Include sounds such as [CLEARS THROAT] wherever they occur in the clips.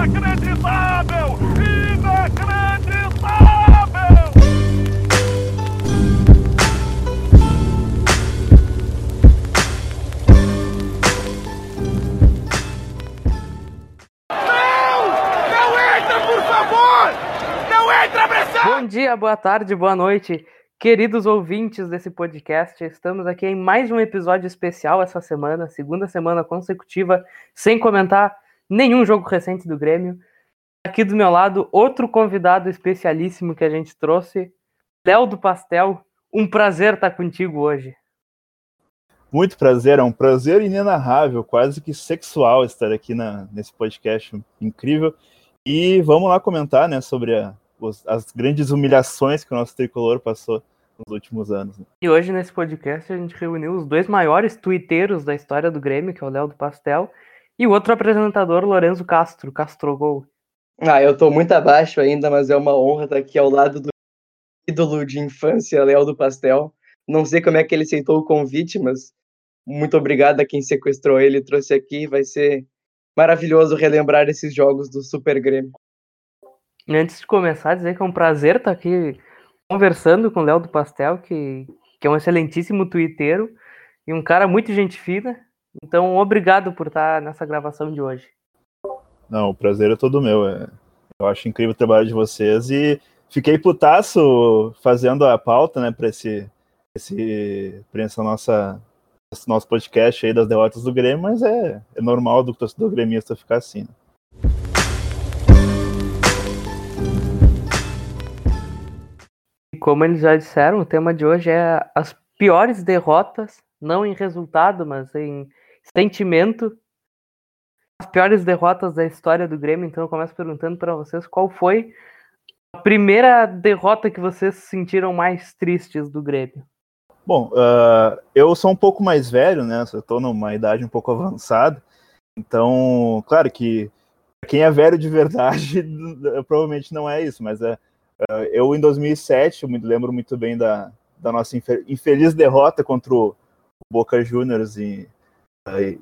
Inacreditável! Inacreditável! Não! Não entra, por favor! Não entra, pressão! Bom dia, boa tarde, boa noite, queridos ouvintes desse podcast. Estamos aqui em mais um episódio especial essa semana, segunda semana consecutiva, sem comentar nenhum jogo recente do Grêmio. Aqui do meu lado, outro convidado especialíssimo que a gente trouxe, Léo do Pastel. Um prazer estar contigo hoje. Muito prazer, é um prazer inenarrável, quase que sexual estar aqui na, nesse podcast incrível. E vamos lá comentar né, sobre a, os, as grandes humilhações que o nosso tricolor passou nos últimos anos. Né? E hoje nesse podcast a gente reuniu os dois maiores tuiteiros da história do Grêmio, que é o Léo do Pastel, e o outro apresentador, Lorenzo Castro, Castrogol. Ah, eu tô muito abaixo ainda, mas é uma honra estar aqui ao lado do ídolo de infância, Léo do Pastel. Não sei como é que ele aceitou o convite, mas muito obrigado a quem sequestrou ele e trouxe aqui. Vai ser maravilhoso relembrar esses jogos do Super Grêmio. E antes de começar, dizer que é um prazer estar aqui conversando com o Léo do Pastel, que, que é um excelentíssimo twitteiro e um cara muito gente fina. Então, obrigado por estar nessa gravação de hoje. Não, o prazer é todo meu. É... Eu acho incrível o trabalho de vocês e fiquei putaço fazendo a pauta, né, para esse, esse, pra essa nossa, esse nosso podcast aí das derrotas do Grêmio, mas é, é normal do torcedor gremista ficar assim. Né? E como eles já disseram, o tema de hoje é as piores derrotas, não em resultado, mas em sentimento as piores derrotas da história do Grêmio, então eu começo perguntando para vocês qual foi a primeira derrota que vocês sentiram mais tristes do Grêmio. Bom, uh, eu sou um pouco mais velho, né? Eu estou numa idade um pouco avançada, então, claro que quem é velho de verdade [LAUGHS] provavelmente não é isso, mas é, uh, eu em 2007, eu me lembro muito bem da, da nossa infeliz derrota contra o Boca Juniors em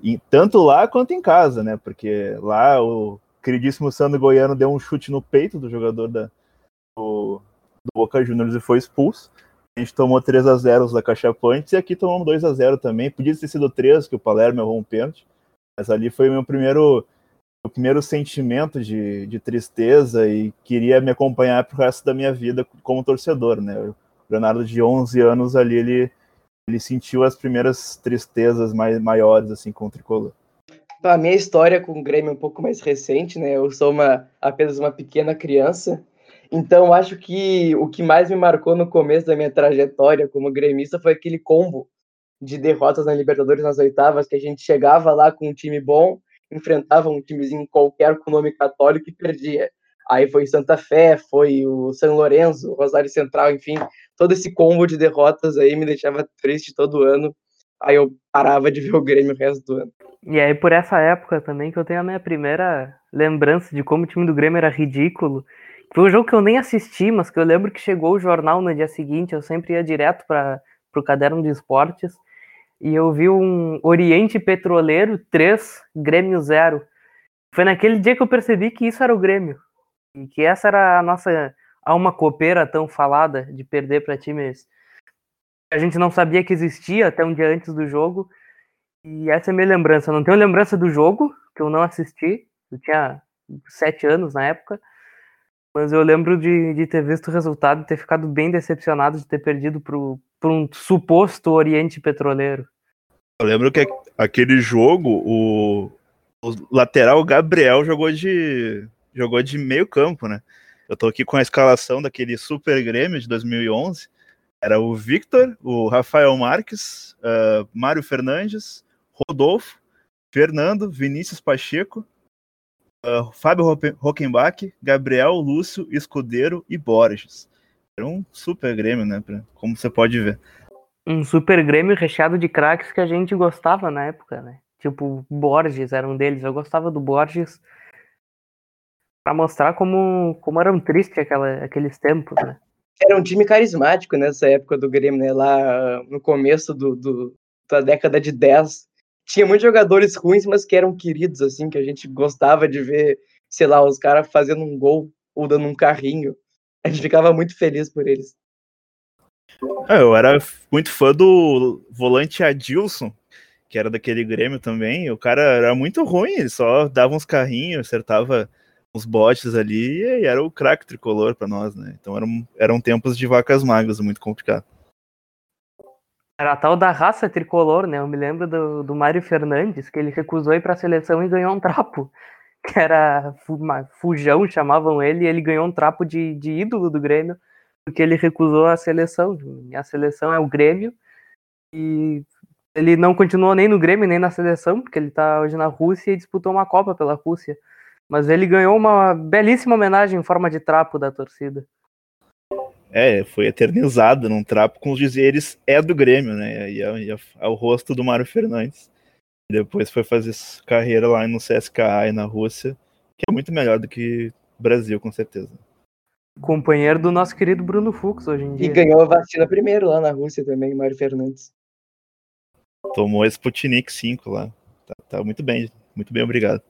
e, tanto lá quanto em casa, né? Porque lá o queridíssimo Sandro Goiano deu um chute no peito do jogador da, do, do Boca Juniors e foi expulso. A gente tomou 3 a 0 da Caixa Pontes e aqui tomamos 2 a 0 também. Podia ter sido 3, que o Palermo errou um pênalti. Mas ali foi o meu primeiro, meu primeiro sentimento de, de tristeza e queria me acompanhar pro resto da minha vida como torcedor, né? O Leonardo de 11 anos ali, ele ele sentiu as primeiras tristezas mais, maiores assim com o tricolor? A minha história com o Grêmio é um pouco mais recente, né? Eu sou uma, apenas uma pequena criança, então acho que o que mais me marcou no começo da minha trajetória como gremista foi aquele combo de derrotas na Libertadores nas oitavas, que a gente chegava lá com um time bom, enfrentava um timezinho qualquer com nome católico e perdia. Aí foi Santa Fé, foi o São Lourenço, Rosário Central, enfim, todo esse combo de derrotas aí me deixava triste todo ano. Aí eu parava de ver o Grêmio o resto do ano. E aí, por essa época também, que eu tenho a minha primeira lembrança de como o time do Grêmio era ridículo. Foi um jogo que eu nem assisti, mas que eu lembro que chegou o jornal no dia seguinte, eu sempre ia direto para o caderno de esportes, e eu vi um Oriente Petroleiro 3, Grêmio 0. Foi naquele dia que eu percebi que isso era o Grêmio. E que essa era a nossa uma copeira tão falada de perder para times que a gente não sabia que existia até um dia antes do jogo. E essa é a minha lembrança. Não tenho lembrança do jogo, que eu não assisti. Eu tinha sete anos na época. Mas eu lembro de, de ter visto o resultado e ter ficado bem decepcionado de ter perdido para um suposto Oriente Petroleiro. Eu lembro que aquele jogo, o, o lateral Gabriel jogou de, jogou de meio campo, né? Eu tô aqui com a escalação daquele Super Grêmio de 2011. Era o Victor, o Rafael Marques, uh, Mário Fernandes, Rodolfo, Fernando, Vinícius Pacheco, uh, Fábio Rockenbach, Gabriel, Lúcio, Escudeiro e Borges. Era um super Grêmio, né? Como você pode ver. Um super Grêmio recheado de craques que a gente gostava na época, né? Tipo, Borges era um deles. Eu gostava do Borges para mostrar como, como eram tristes aquela, aqueles tempos, né? Era um time carismático nessa época do Grêmio, né? Lá no começo do, do, da década de 10. Tinha muitos jogadores ruins, mas que eram queridos, assim, que a gente gostava de ver sei lá, os caras fazendo um gol ou dando um carrinho. A gente ficava muito feliz por eles. É, eu era muito fã do volante Adilson, que era daquele Grêmio também. O cara era muito ruim, ele só dava uns carrinhos, acertava uns botes ali e era o craque tricolor para nós, né? Então eram, eram tempos de vacas magras, muito complicado. Era a tal da raça tricolor, né? Eu me lembro do, do Mário Fernandes, que ele recusou ir para a seleção e ganhou um trapo. [LAUGHS] Que era Fujão, chamavam ele, e ele ganhou um trapo de, de ídolo do Grêmio, porque ele recusou a seleção. A seleção é o Grêmio, e ele não continuou nem no Grêmio, nem na seleção, porque ele está hoje na Rússia e disputou uma Copa pela Rússia. Mas ele ganhou uma belíssima homenagem em forma de trapo da torcida. É, foi eternizado num trapo com os dizeres é do Grêmio, né? E é, é, é o rosto do Mário Fernandes. Depois foi fazer carreira lá no CSKA e na Rússia, que é muito melhor do que Brasil, com certeza. Companheiro do nosso querido Bruno Fux hoje em dia. E ganhou a vacina primeiro lá na Rússia também, Mário Fernandes. Tomou Sputnik 5 lá. Tá, tá muito bem, muito bem, obrigado.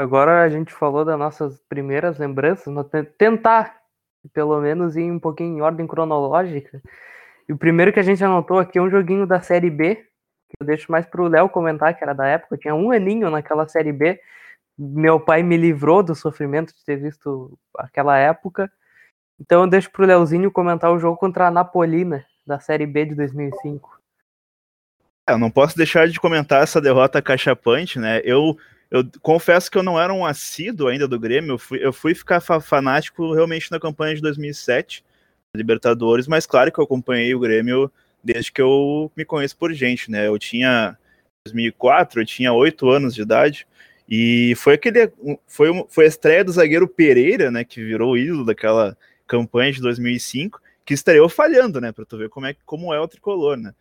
Agora a gente falou das nossas primeiras lembranças, tentar, pelo menos, ir um pouquinho em ordem cronológica. E o primeiro que a gente anotou aqui é um joguinho da Série B, que eu deixo mais para o Léo comentar, que era da época. Eu tinha um aninho naquela Série B. Meu pai me livrou do sofrimento de ter visto aquela época. Então eu deixo o Léozinho comentar o jogo contra a Napolina, da Série B de 2005. É, eu não posso deixar de comentar essa derrota cachapante, né? Eu eu confesso que eu não era um assíduo ainda do Grêmio, eu fui, eu fui ficar fanático realmente na campanha de 2007, Libertadores, mas claro que eu acompanhei o Grêmio desde que eu me conheço por gente, né? Eu tinha 2004, eu tinha oito anos de idade, e foi aquele foi, foi a estreia do zagueiro Pereira, né, que virou ídolo daquela campanha de 2005, que estreou falhando, né, para tu ver como é como é o tricolor, né?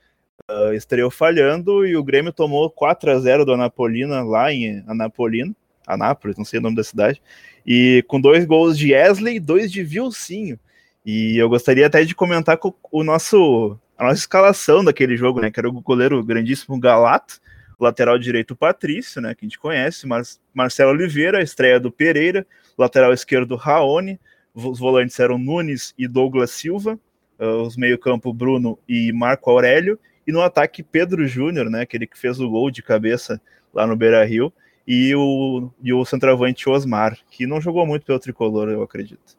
Uh, estreou falhando e o Grêmio tomou 4 a 0 do Anapolina lá em Anapolina, Anápolis, não sei o nome da cidade, e com dois gols de Wesley e dois de Vilcinho. E eu gostaria até de comentar com o nosso a nossa escalação daquele jogo, né, que era o goleiro grandíssimo Galato, lateral direito Patrício, né, que a gente conhece, Mar Marcelo Oliveira, estreia do Pereira, lateral esquerdo Raoni, os volantes eram Nunes e Douglas Silva, uh, os meio-campo Bruno e Marco Aurélio, e no ataque Pedro Júnior, né, aquele que fez o gol de cabeça lá no Beira-Rio, e o, e o centroavante Osmar, que não jogou muito pelo tricolor, eu acredito.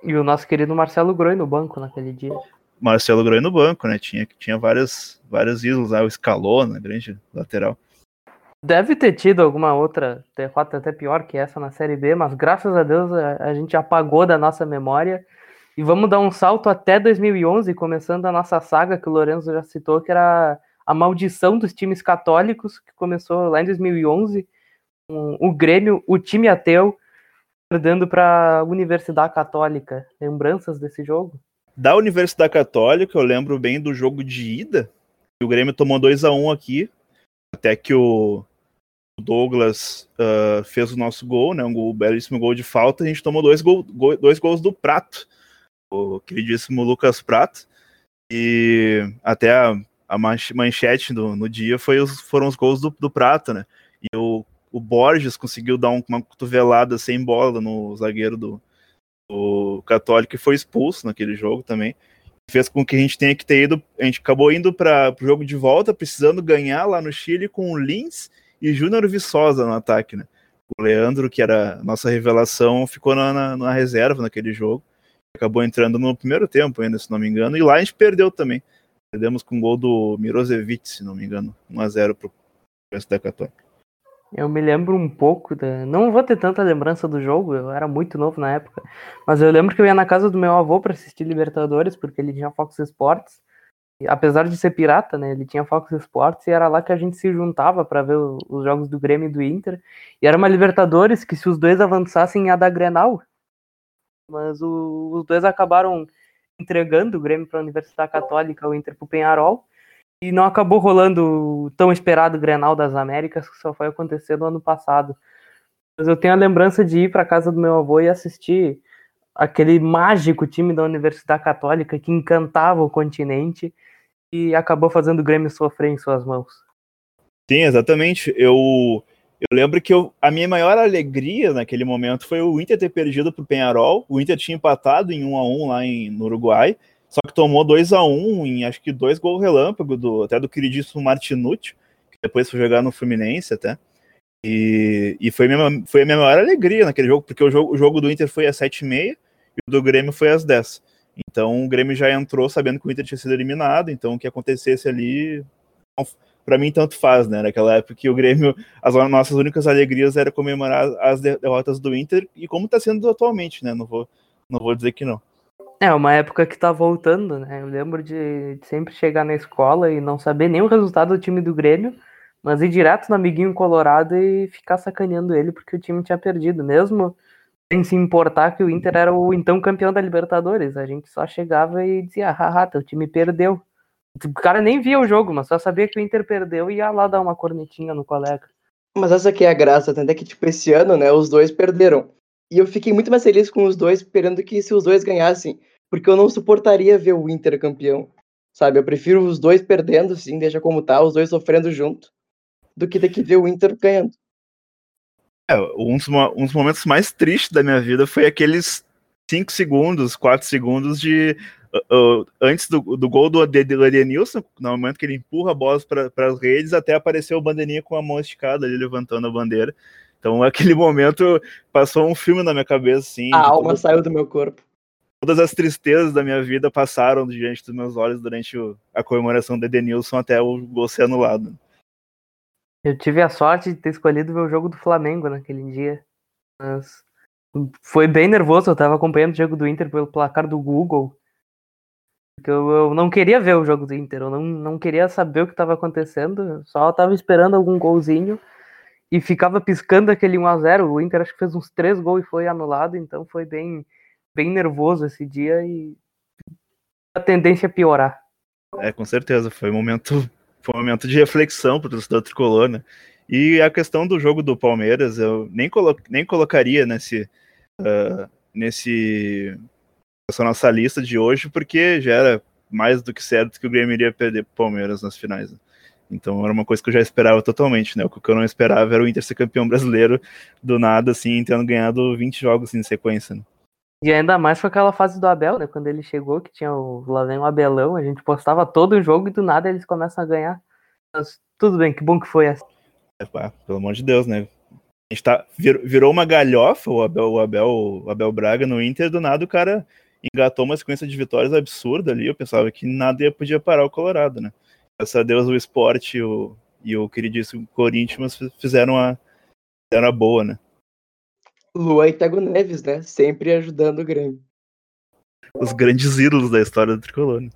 E o nosso querido Marcelo Groi no banco naquele dia. Marcelo Groi no banco, né? Tinha, tinha vários, vários ídolos lá, o Scalona, grande lateral. Deve ter tido alguma outra derrota até pior que essa na Série B, mas graças a Deus a, a gente apagou da nossa memória e vamos dar um salto até 2011, começando a nossa saga que o Lorenzo já citou, que era a maldição dos times católicos, que começou lá em 2011. Um, o Grêmio, o time ateu, perdendo para a Universidade Católica. Lembranças desse jogo? Da Universidade Católica, eu lembro bem do jogo de ida. O Grêmio tomou 2 a 1 um aqui, até que o Douglas uh, fez o nosso gol, né, um, gol, belíssimo gol de falta. A gente tomou dois, gol, dois gols do Prato o queridíssimo Lucas Prato. E até a, a manchete do, no dia foi os, foram os gols do, do Prato, né? E o, o Borges conseguiu dar um, uma cotovelada sem bola no zagueiro do, do Católico e foi expulso naquele jogo também. Fez com que a gente tenha que ter ido. A gente acabou indo para o jogo de volta, precisando ganhar lá no Chile com o Lins e Júnior Viçosa no ataque, né? O Leandro, que era nossa revelação, ficou na, na, na reserva naquele jogo acabou entrando no primeiro tempo ainda, se não me engano, e lá a gente perdeu também. Perdemos com o gol do Mirosevic, se não me engano, 1x0 pro resto da Católica. Eu me lembro um pouco, da... não vou ter tanta lembrança do jogo, eu era muito novo na época, mas eu lembro que eu ia na casa do meu avô para assistir Libertadores, porque ele tinha Fox Sports, e, apesar de ser pirata, né, ele tinha Fox Sports e era lá que a gente se juntava para ver os jogos do Grêmio e do Inter, e era uma Libertadores que se os dois avançassem ia dar Grenal, mas o, os dois acabaram entregando o Grêmio para a Universidade Católica, o Inter para o Penharol, e não acabou rolando o tão esperado Grenal das Américas, que só foi acontecer no ano passado. Mas eu tenho a lembrança de ir para casa do meu avô e assistir aquele mágico time da Universidade Católica que encantava o continente e acabou fazendo o Grêmio sofrer em suas mãos. Sim, exatamente. Eu Eu lembro que eu, a minha maior alegria naquele momento foi o Inter ter perdido pro Penharol. O Inter tinha empatado em 1 a 1 lá em, no Uruguai, só que tomou 2 a 1 em acho que dois gols relâmpago do até do queridíssimo Martinucci, que depois foi jogar no Fluminense até. E, e foi, minha, foi a minha maior alegria naquele jogo, porque o jogo, o jogo do Inter foi às 7h30 e o do Grêmio foi às 10 Então o Grêmio já entrou sabendo que o Inter tinha sido eliminado, então o que acontecesse ali para mim tanto faz, né? Naquela época que o Grêmio, as nossas únicas alegrias era comemorar as derrotas do Inter e como está sendo atualmente, né? Não vou, não vou dizer que não. É, uma época que tá voltando, né? Eu lembro de sempre chegar na escola e não saber nem o resultado do time do Grêmio, mas ir direto no amiguinho colorado e ficar sacaneando ele porque o time tinha perdido, mesmo sem se importar que o Inter era o então campeão da Libertadores. A gente só chegava e dizia, haha, teu time perdeu. O cara nem via o jogo, mas só sabia que o Inter perdeu e ia lá dar uma cornetinha no colega. Mas essa aqui é a graça, até que, tipo, esse ano, né, os dois perderam. E eu fiquei muito mais feliz com os dois, esperando que se os dois ganhassem, porque eu não suportaria ver o Inter campeão, sabe? Eu prefiro os dois perdendo, sim, deixa como tá, os dois sofrendo junto, do que ter que ver o Inter ganhando. É, um dos, um dos momentos mais tristes da minha vida foi aqueles 5 segundos, 4 segundos de uh, antes do, do gol do, do Edenilson, no momento que ele empurra a bola para as redes, até apareceu o bandeirinha com a mão esticada ali levantando a bandeira. Então, [LAUGHS] aquele momento passou um filme na minha cabeça, assim. A alma todo... saiu do meu corpo. Todas as tristezas da minha vida passaram diante dos meus olhos durante o, a comemoração do Edenilson até o gol ser anulado. Eu tive a sorte de ter escolhido ver o jogo do Flamengo naquele dia. Mas foi bem nervoso, eu tava acompanhando o jogo do Inter pelo placar do Google. Porque eu, eu, não queria ver o jogo do Inter, eu não, não queria saber o que estava acontecendo, só estava esperando algum golzinho e ficava piscando aquele 1x0. O Inter acho que fez uns três gols e foi anulado, então foi bem, bem nervoso esse dia e a tendência a piorar. É, com certeza, foi um momento, foi um momento de reflexão para o torcedor tricolor, né? E a questão do jogo do Palmeiras, eu nem, colo nem colocaria nesse, uh, nesse essa nossa lista de hoje, porque já era mais do que certo que o Grêmio iria perder pro Palmeiras nas finais. Né? Então era uma coisa que eu já esperava totalmente, né? O que eu não esperava era o Inter ser campeão brasileiro do nada, assim, tendo ganhado 20 jogos assim, em sequência. Né? E ainda mais com aquela fase do Abel, né? Quando ele chegou, que tinha o lá vem o Abelão, a gente postava todo o jogo e do nada eles começam a ganhar. Mas tudo bem, que bom que foi essa. É, pelo amor de Deus, né? A gente tá, virou uma galhofa o Abel, o Abel, o Abel Braga no Inter, do nada o cara engatou uma sequência de vitórias absurda ali. Eu pensava que nada podia parar o Colorado, né? Graças a Deus o esporte e o, e o queridíssimo Corinthians fizeram a, fizeram a boa, né? Luan e Tego Neves, né? Sempre ajudando o Grêmio. Os grandes ídolos da história do Tricolor. Né?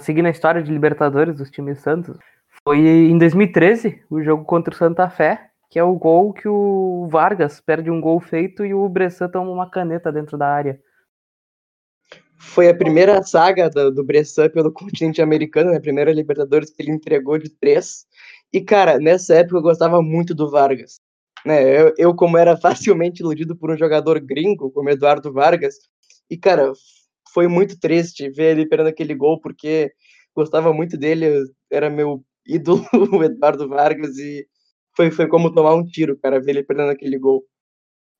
Seguindo a história de Libertadores dos times Santos, foi em 2013, o jogo contra o Santa Fé, que é o gol que o Vargas perde um gol feito e o Bressan toma uma caneta dentro da área foi a primeira saga do, do Bressan pelo continente americano, né? Primeira Libertadores que ele entregou de três. E, cara, nessa época eu gostava muito do Vargas. Né? Eu, eu, como era [LAUGHS] facilmente iludido por um jogador gringo, como Eduardo Vargas, e, cara, foi muito triste ver ele perdendo aquele gol, porque gostava muito dele, era meu ídolo, [LAUGHS] o Eduardo Vargas, e foi, foi como tomar um tiro, cara, ver ele perdendo aquele gol.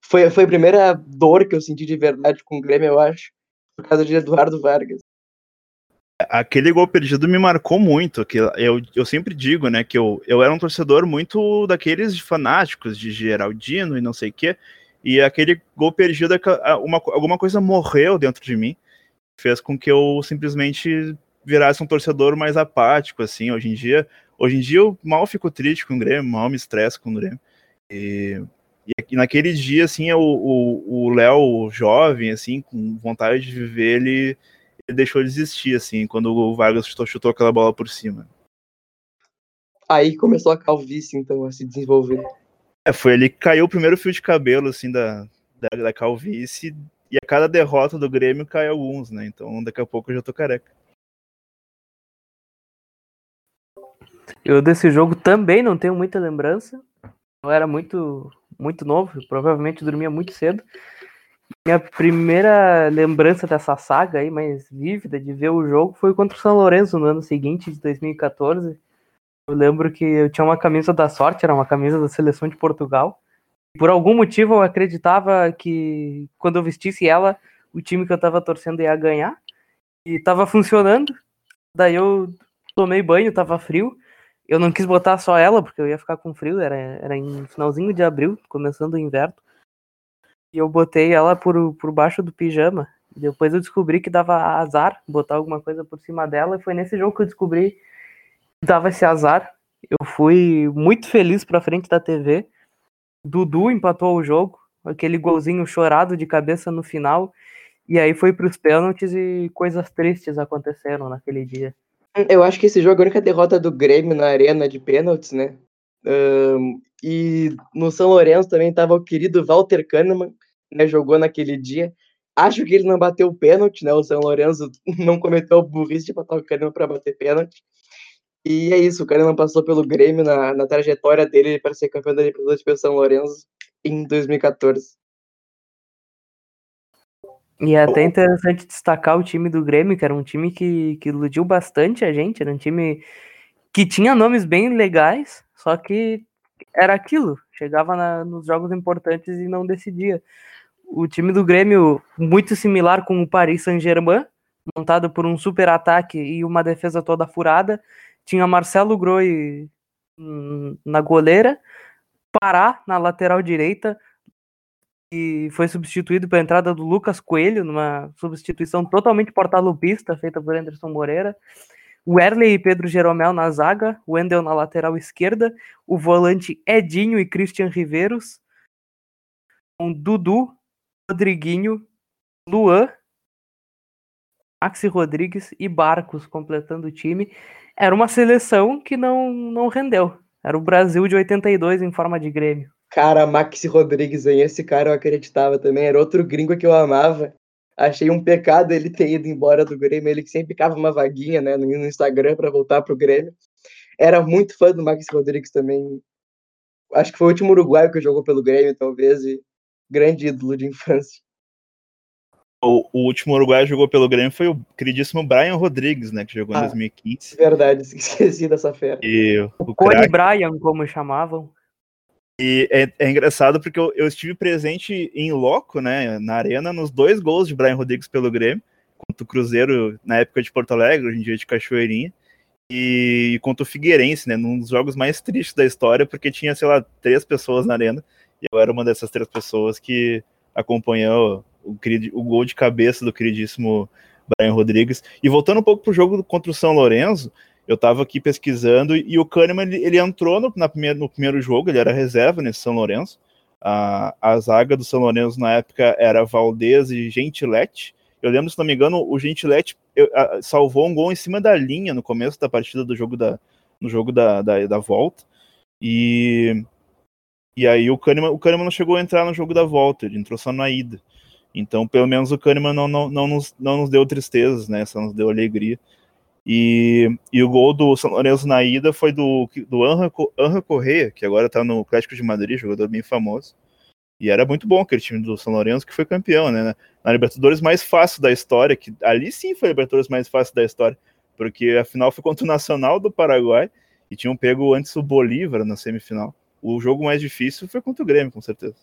Foi, foi a primeira dor que eu senti de verdade com o Grêmio, eu acho por causa de Eduardo Vargas. Aquele gol perdido me marcou muito. Que eu, eu sempre digo, né, que eu, eu era um torcedor muito daqueles fanáticos de Geraldino e não sei o quê. E aquele gol perdido, uma, alguma coisa morreu dentro de mim. Fez com que eu simplesmente virasse um torcedor mais apático, assim. Hoje em dia, hoje em dia eu mal fico triste com o Grêmio, mal me estresso com o Grêmio. E e naquele dia, assim, o Léo jovem, assim, com vontade de viver, ele, ele, deixou de existir, assim, quando o Vargas chutou, chutou aquela bola por cima. Aí começou a calvície, então, a se desenvolver. É, foi ele que caiu o primeiro fio de cabelo, assim, da, da, da calvície, e a cada derrota do Grêmio cai alguns, né? Então daqui a pouco eu já tô careca. Eu desse jogo também não tenho muita lembrança. Eu era muito muito novo, provavelmente dormia muito cedo. Minha primeira lembrança dessa saga aí, mais vívida, de ver o jogo, foi contra o São Lourenço no ano seguinte, de 2014. Eu lembro que eu tinha uma camisa da sorte, era uma camisa da seleção de Portugal. Por algum motivo eu acreditava que quando eu vestisse ela, o time que eu tava torcendo ia ganhar. E tava funcionando. Daí eu tomei banho, tava frio. Eu não quis botar só ela, porque eu ia ficar com frio, era, era em finalzinho de abril, começando o inverno. E eu botei ela por, por baixo do pijama. Depois eu descobri que dava azar botar alguma coisa por cima dela. E foi nesse jogo que eu descobri que dava esse azar. Eu fui muito feliz pra frente da TV. Dudu empatou o jogo. Aquele golzinho chorado de cabeça no final. E aí foi pros pênaltis e coisas tristes aconteceram naquele dia. Eu acho que esse jogo é a única derrota do Grêmio na arena de pênaltis, né? Um, e no São Lourenço também estava o querido Walter Kahneman, né? Jogou naquele dia. Acho que ele não bateu o pênalti, né? O São Lourenço [LAUGHS] não cometeu o burrice de botar o Kahneman para bater pênalti. E é isso, o Kahneman passou pelo Grêmio na, na trajetória dele para ser campeão da Libertadores pelo São Lourenço em 2014. E é até interessante destacar o time do Grêmio, que era um time que, que iludiu bastante a gente, era um time que tinha nomes bem legais, só que era aquilo, chegava na, nos jogos importantes e não decidia. O time do Grêmio, muito similar com o Paris Saint-Germain, montado por um super ataque e uma defesa toda furada, tinha Marcelo Groi hum, na goleira, Pará na lateral direita, e foi substituído pela entrada do Lucas Coelho, numa substituição totalmente portalupista, feita por Anderson Moreira. O Erley e Pedro Jeromel na zaga, o Wendel na lateral esquerda, o volante Edinho e Christian Riveiros, com Dudu, Rodriguinho, Luan, Maxi Rodrigues e Barcos completando o time. Era uma seleção que não, não rendeu. Era o Brasil de 82 em forma de Grêmio. Cara, Maxi Rodrigues, hein? Esse cara eu acreditava também. Era outro gringo que eu amava. Achei um pecado ele ter ido embora do Grêmio. Ele que sempre ficava uma vaguinha né, no Instagram para voltar pro Grêmio. Era muito fã do Maxi Rodrigues também. Acho que foi o último uruguaio que jogou pelo Grêmio, talvez. E grande ídolo de infância. O, o, último uruguaio que jogou pelo Grêmio foi o queridíssimo Brian Rodrigues, né? Que jogou ah, em 2015. Verdade, [LAUGHS] esqueci dessa fera. E o, o Cone Brian, como chamavam. E é, é engraçado porque eu, eu, estive presente em loco, né, na arena, nos dois gols de Brian Rodrigues pelo Grêmio, contra o Cruzeiro na época de Porto Alegre, hoje em dia de Cachoeirinha, e contra o Figueirense, né, num dos jogos mais tristes da história, porque tinha, sei lá, três pessoas na arena, e eu era uma dessas três pessoas que acompanhou o, o gol de cabeça do queridíssimo Brian Rodrigues. E voltando um pouco pro jogo contra o São Lourenço, eu estava aqui pesquisando e o Kahneman ele, ele entrou no, na primeira, no primeiro jogo, ele era reserva nesse São Lourenço. A, a zaga do São Lourenço na época era Valdez e Gentiletti. Eu lembro, se não me engano, o Gentiletti salvou um gol em cima da linha no começo da partida do jogo da, no jogo da, da, da volta. E, e aí o Kahneman, o Kahneman não chegou a entrar no jogo da volta, ele entrou só na ida. Então, pelo menos o Kahneman não, não, não, nos, não nos deu tristezas, né? Só nos deu alegria. E, e o gol do São Lourenço na ida foi do, do Anra, Correia, que agora está no Atlético de Madrid, jogador bem famoso. E era muito bom aquele time do São Lourenço que foi campeão, né? Na Libertadores mais fácil da história, que ali sim foi a Libertadores mais fácil da história, porque a final foi contra o Nacional do Paraguai e tinham pego antes o Bolívar na semifinal. O jogo mais difícil foi contra o Grêmio, com certeza.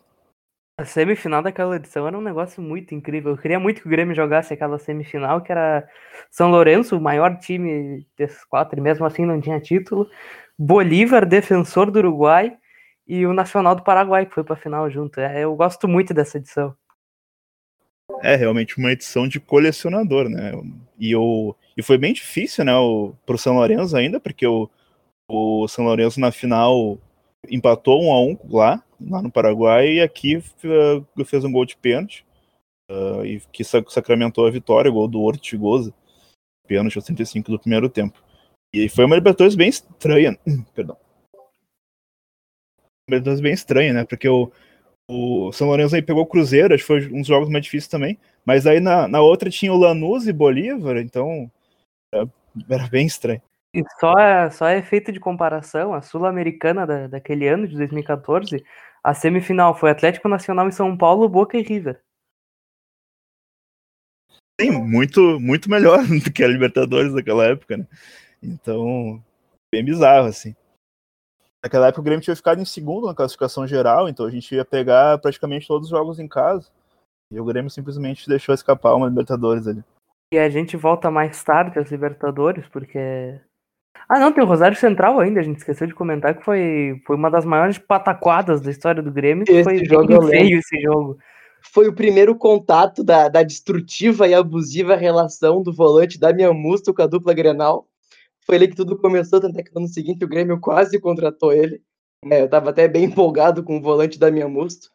A semifinal daquela edição era um negócio muito incrível. Eu queria muito que o Grêmio jogasse aquela semifinal, que era São Lourenço, o maior time desses quatro, e mesmo assim não tinha título. Bolívar, defensor do Uruguai, e o Nacional do Paraguai, que foi para a final junto. É, eu gosto muito dessa edição. É realmente uma edição de colecionador, né? E, o, e foi bem difícil, né, o, pro São Lourenço ainda, porque o, o São Lourenço na final empatou um a um lá, lá no Paraguai, e aqui uh, fez um gol de pênalti, uh, e que sacramentou a vitória, gol do Ortigosa, pênalti aos 35 do primeiro tempo. E foi uma Libertadores bem estranha, [CLEARS THROAT] perdão. Uma Libertadores bem estranha, né, porque o, o São Lourenço aí pegou o Cruzeiro, acho que foi um dos jogos mais difíceis também, mas aí na, na outra tinha o Lanús e Bolívar, então era, era bem estranho. E só, é, só é efeito de comparação, a Sul-Americana da, daquele ano, de 2014, a semifinal foi Atlético Nacional em São Paulo, Boca e River. Sim, muito, muito melhor [LAUGHS] do que a Libertadores daquela época, né? Então, bem bizarro, assim. Naquela época o Grêmio tinha ficado em segundo na classificação geral, então a gente ia pegar praticamente todos os jogos em casa. E o Grêmio simplesmente deixou escapar uma Libertadores ali. E a gente volta mais tarde às Libertadores, porque. Ah, não, tem o Rosário Central ainda, a gente esqueceu de comentar que foi, foi uma das maiores pataquadas da história do Grêmio. Esse foi jogo feio esse jogo. Foi o primeiro contato da, da destrutiva e abusiva relação do volante Damian Musto com a dupla Grenal. Foi ali que tudo começou, tanto é que no ano seguinte o Grêmio quase contratou ele. É, eu tava até bem empolgado com o volante Damian Musto.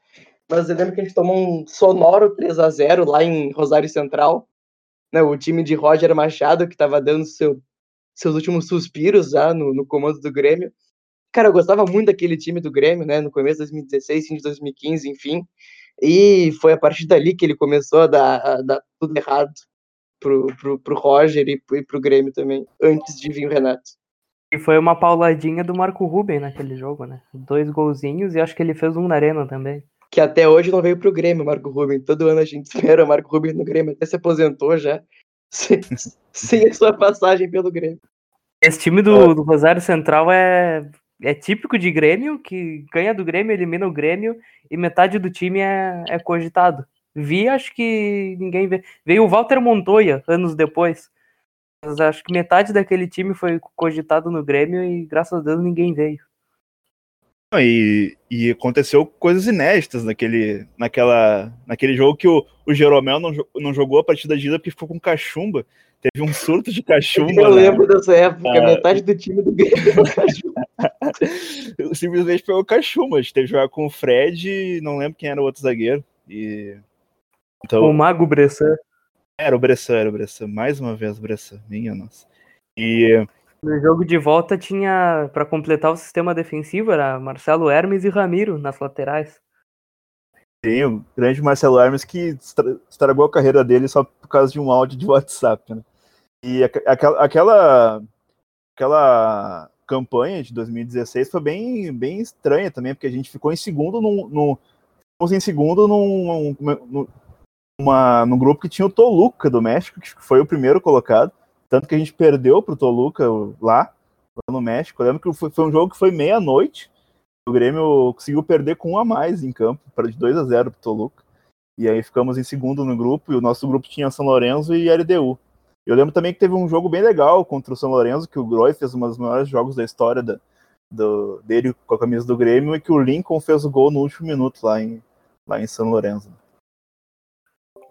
Mas eu lembro que a gente tomou um sonoro 3 a 0 lá em Rosário Central. Né, o time de Roger Machado, que tava dando seu, seus últimos suspiros já no, no comando do Grêmio. Cara, eu gostava muito daquele time do Grêmio, né? No começo de 2016, fim de 2015, enfim. E foi a partir dali que ele começou a dar, a dar tudo errado pro, pro, pro Roger e pro, e pro Grêmio também, antes de vir o Renato. E foi uma pauladinha do Marco Ruben naquele jogo, né? Dois golzinhos e acho que ele fez um na arena também. Que até hoje não veio pro Grêmio, Marco Ruben. Todo ano a gente [LAUGHS] espera o Marco Ruben no Grêmio, até se aposentou já, sem, sem a sua passagem pelo Grêmio. Esse time do, do Rosário Central é, é típico de Grêmio, que ganha do Grêmio, elimina o Grêmio, e metade do time é, é cogitado. Vi, acho que ninguém vê. Veio o Walter Montoya anos depois. Mas acho que metade daquele time foi cogitado no Grêmio e graças a Deus ninguém veio. E, e aconteceu coisas inéditas naquele, naquela, naquele jogo que o, o Jeromel não, não jogou a partida de ida porque ficou com cachumba. Teve um surto de cachumba. Eu né? lembro dessa época, Ah. metade do time do Grêmio. [LAUGHS] Simplesmente pegou cachumba. A gente teve que jogar com o Fred e não lembro quem era o outro zagueiro. E... Então, O Mago Bressan. era o Bressan, era o Bressan. Mais uma vez o Bressan, minha nossa. E No jogo de volta tinha, para completar o sistema defensivo, era Marcelo Hermes e Ramiro nas laterais. tem o grande Marcelo Hermes que estra- estragou a carreira dele só por causa de um áudio de [LAUGHS] WhatsApp, né? E aque- aquela, aquela, aquela campanha de 2016 foi bem, bem estranha também, porque a gente ficou em segundo num, num, ficamos em segundo num, num, numa, num grupo que tinha o Toluca do México, que foi o primeiro colocado, tanto que a gente perdeu pro Toluca lá, lá no México. Eu lembro que foi, foi um jogo que foi meia-noite, o Grêmio conseguiu perder com um a mais em campo, para de 2 a 0 pro Toluca. E aí ficamos em segundo no grupo, e o nosso grupo tinha São Lourenço e LDU. Eu lembro também que teve um jogo bem legal contra o São Lourenço, que o Groy fez um dos maiores jogos da história da, do, dele com a camisa do Grêmio, e que o Lincoln fez o gol no último minuto lá em, lá em São Lourenço.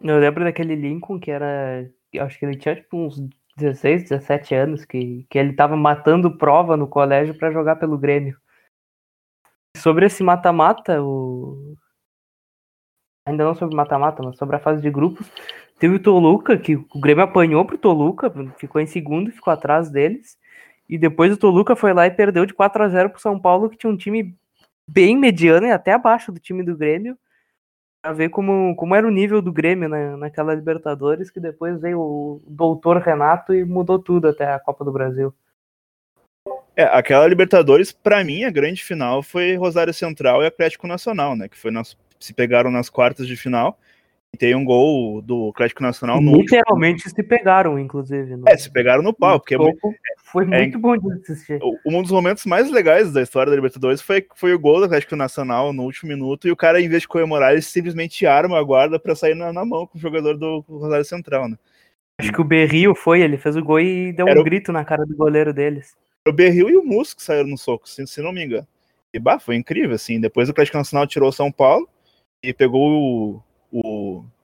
Eu lembro daquele Lincoln que era. Acho que ele tinha tipo uns 16, 17 anos, que, que ele tava matando prova no colégio para jogar pelo Grêmio. Sobre esse mata-mata, o. Ainda não sobre mata-mata, mas sobre a fase de grupos, teve o Toluca, que o Grêmio apanhou pro Toluca, ficou em segundo, ficou atrás deles. E depois o Toluca foi lá e perdeu de 4 a 0 pro São Paulo, que tinha um time bem mediano e até abaixo do time do Grêmio pra ver como, como era o nível do Grêmio na, naquela Libertadores, que depois veio o doutor Renato e mudou tudo até a Copa do Brasil. É, aquela Libertadores, pra mim, a grande final foi Rosário Central e Atlético Nacional, né? Que foi nas, se pegaram nas quartas de final. E tem um gol do Atlético Nacional no último- Literalmente se pegaram, inclusive. No, É, se pegaram no pau, porque é no muito- jogo. foi muito bom de assistir. Um dos momentos mais legais da história da Libertadores foi, foi o gol do Atlético Nacional no último minuto e o cara, em vez de comemorar, ele simplesmente arma a guarda pra sair na, na mão com o jogador do Rosário Central, né? Acho que o Berrio foi, ele fez o gol e deu Era um o- grito na cara do goleiro deles. O Berril e o Musso que saíram no soco, se, se não me engano. E bah, foi incrível, assim. Depois o Atlético Nacional tirou o São Paulo e pegou o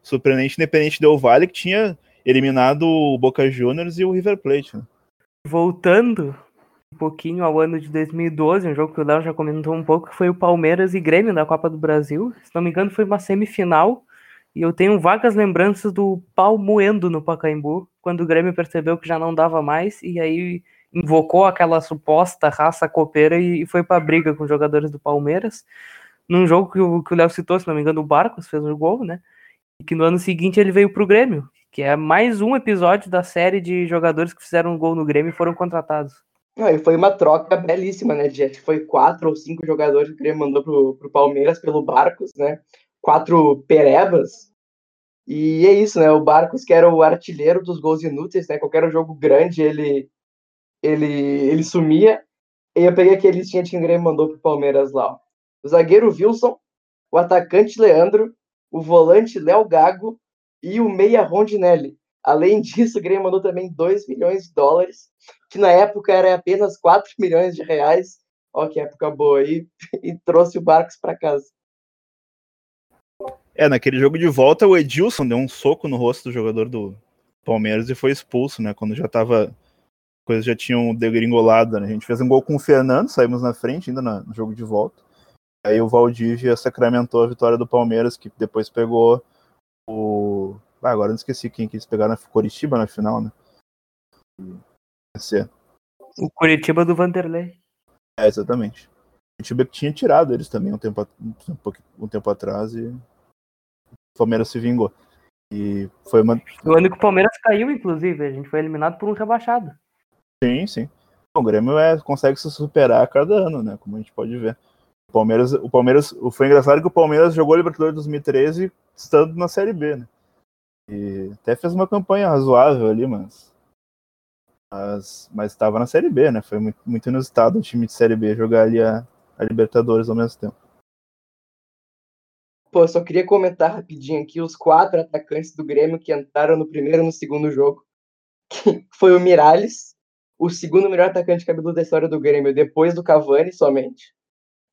surpreendente Independente Del Valle, que tinha eliminado o Boca Juniors e o River Plate. Né? Voltando um pouquinho ao ano de 2012, um jogo que o Léo já comentou um pouco, que foi o Palmeiras e Grêmio da Copa do Brasil. Se não me engano, foi uma semifinal. E eu tenho vagas lembranças do pau moendo no Pacaembu, quando o Grêmio percebeu que já não dava mais, e aí invocou aquela suposta raça copeira e, foi pra briga com os jogadores do Palmeiras. Num jogo que o, Léo citou, se não me engano, o Barcos fez o gol, né? E que no ano seguinte ele veio pro Grêmio, que é mais um episódio da série de jogadores que fizeram um gol no Grêmio e foram contratados. Não, e foi uma troca belíssima, né, que foi quatro ou cinco jogadores que o Grêmio mandou pro, pro Palmeiras pelo Barcos, né? Quatro perebas. E é isso, né? O Barcos, que era o artilheiro dos gols inúteis, né? Qualquer jogo grande ele ele, ele sumia. E eu peguei aquele listinha que o Grêmio mandou pro Palmeiras lá. Ó. O zagueiro Wilson, o atacante Leandro, o volante Léo Gago e o meia Rondinelli. Além disso, o Grêmio mandou também 2 milhões de dólares, que na época era apenas 4 [LAUGHS] milhões de reais. Ó, que época boa aí, [LAUGHS] e trouxe o Barcos para casa. É, naquele jogo de volta, o Edilson deu um soco no rosto do jogador do Palmeiras e foi expulso, né? Quando já tava. Coisas já tinham degringolado, né? A gente fez um gol com o Fernando, saímos na frente ainda no jogo de volta. Aí o Valdívia sacramentou a vitória do Palmeiras, que depois pegou o. Ah, agora não esqueci quem que eles pegaram na Curitiba na final, né? Esse O Curitiba do Vanderlei. É, exatamente. O Curitiba que tinha tirado eles também um tempo, um tempo atrás e o Palmeiras se vingou. E foi uma. O ano que o Palmeiras caiu, inclusive, a gente foi eliminado por um rebaixado. Sim, sim. O Grêmio é, consegue se superar a cada ano, né? Como a gente pode ver. Palmeiras, o Palmeiras, foi engraçado que o Palmeiras jogou Libertadores 2013 estando na Série B, né? E até fez uma campanha razoável ali, mas mas mas estava na Série B, né? Foi muito, muito inusitado o time de Série B jogar ali a, a Libertadores ao mesmo tempo. Pô, só queria comentar rapidinho aqui os quatro atacantes do Grêmio que entraram no primeiro e no segundo jogo. Que [LAUGHS] foi o Miralles, o segundo melhor atacante cabeludo da história do Grêmio, depois do Cavani somente.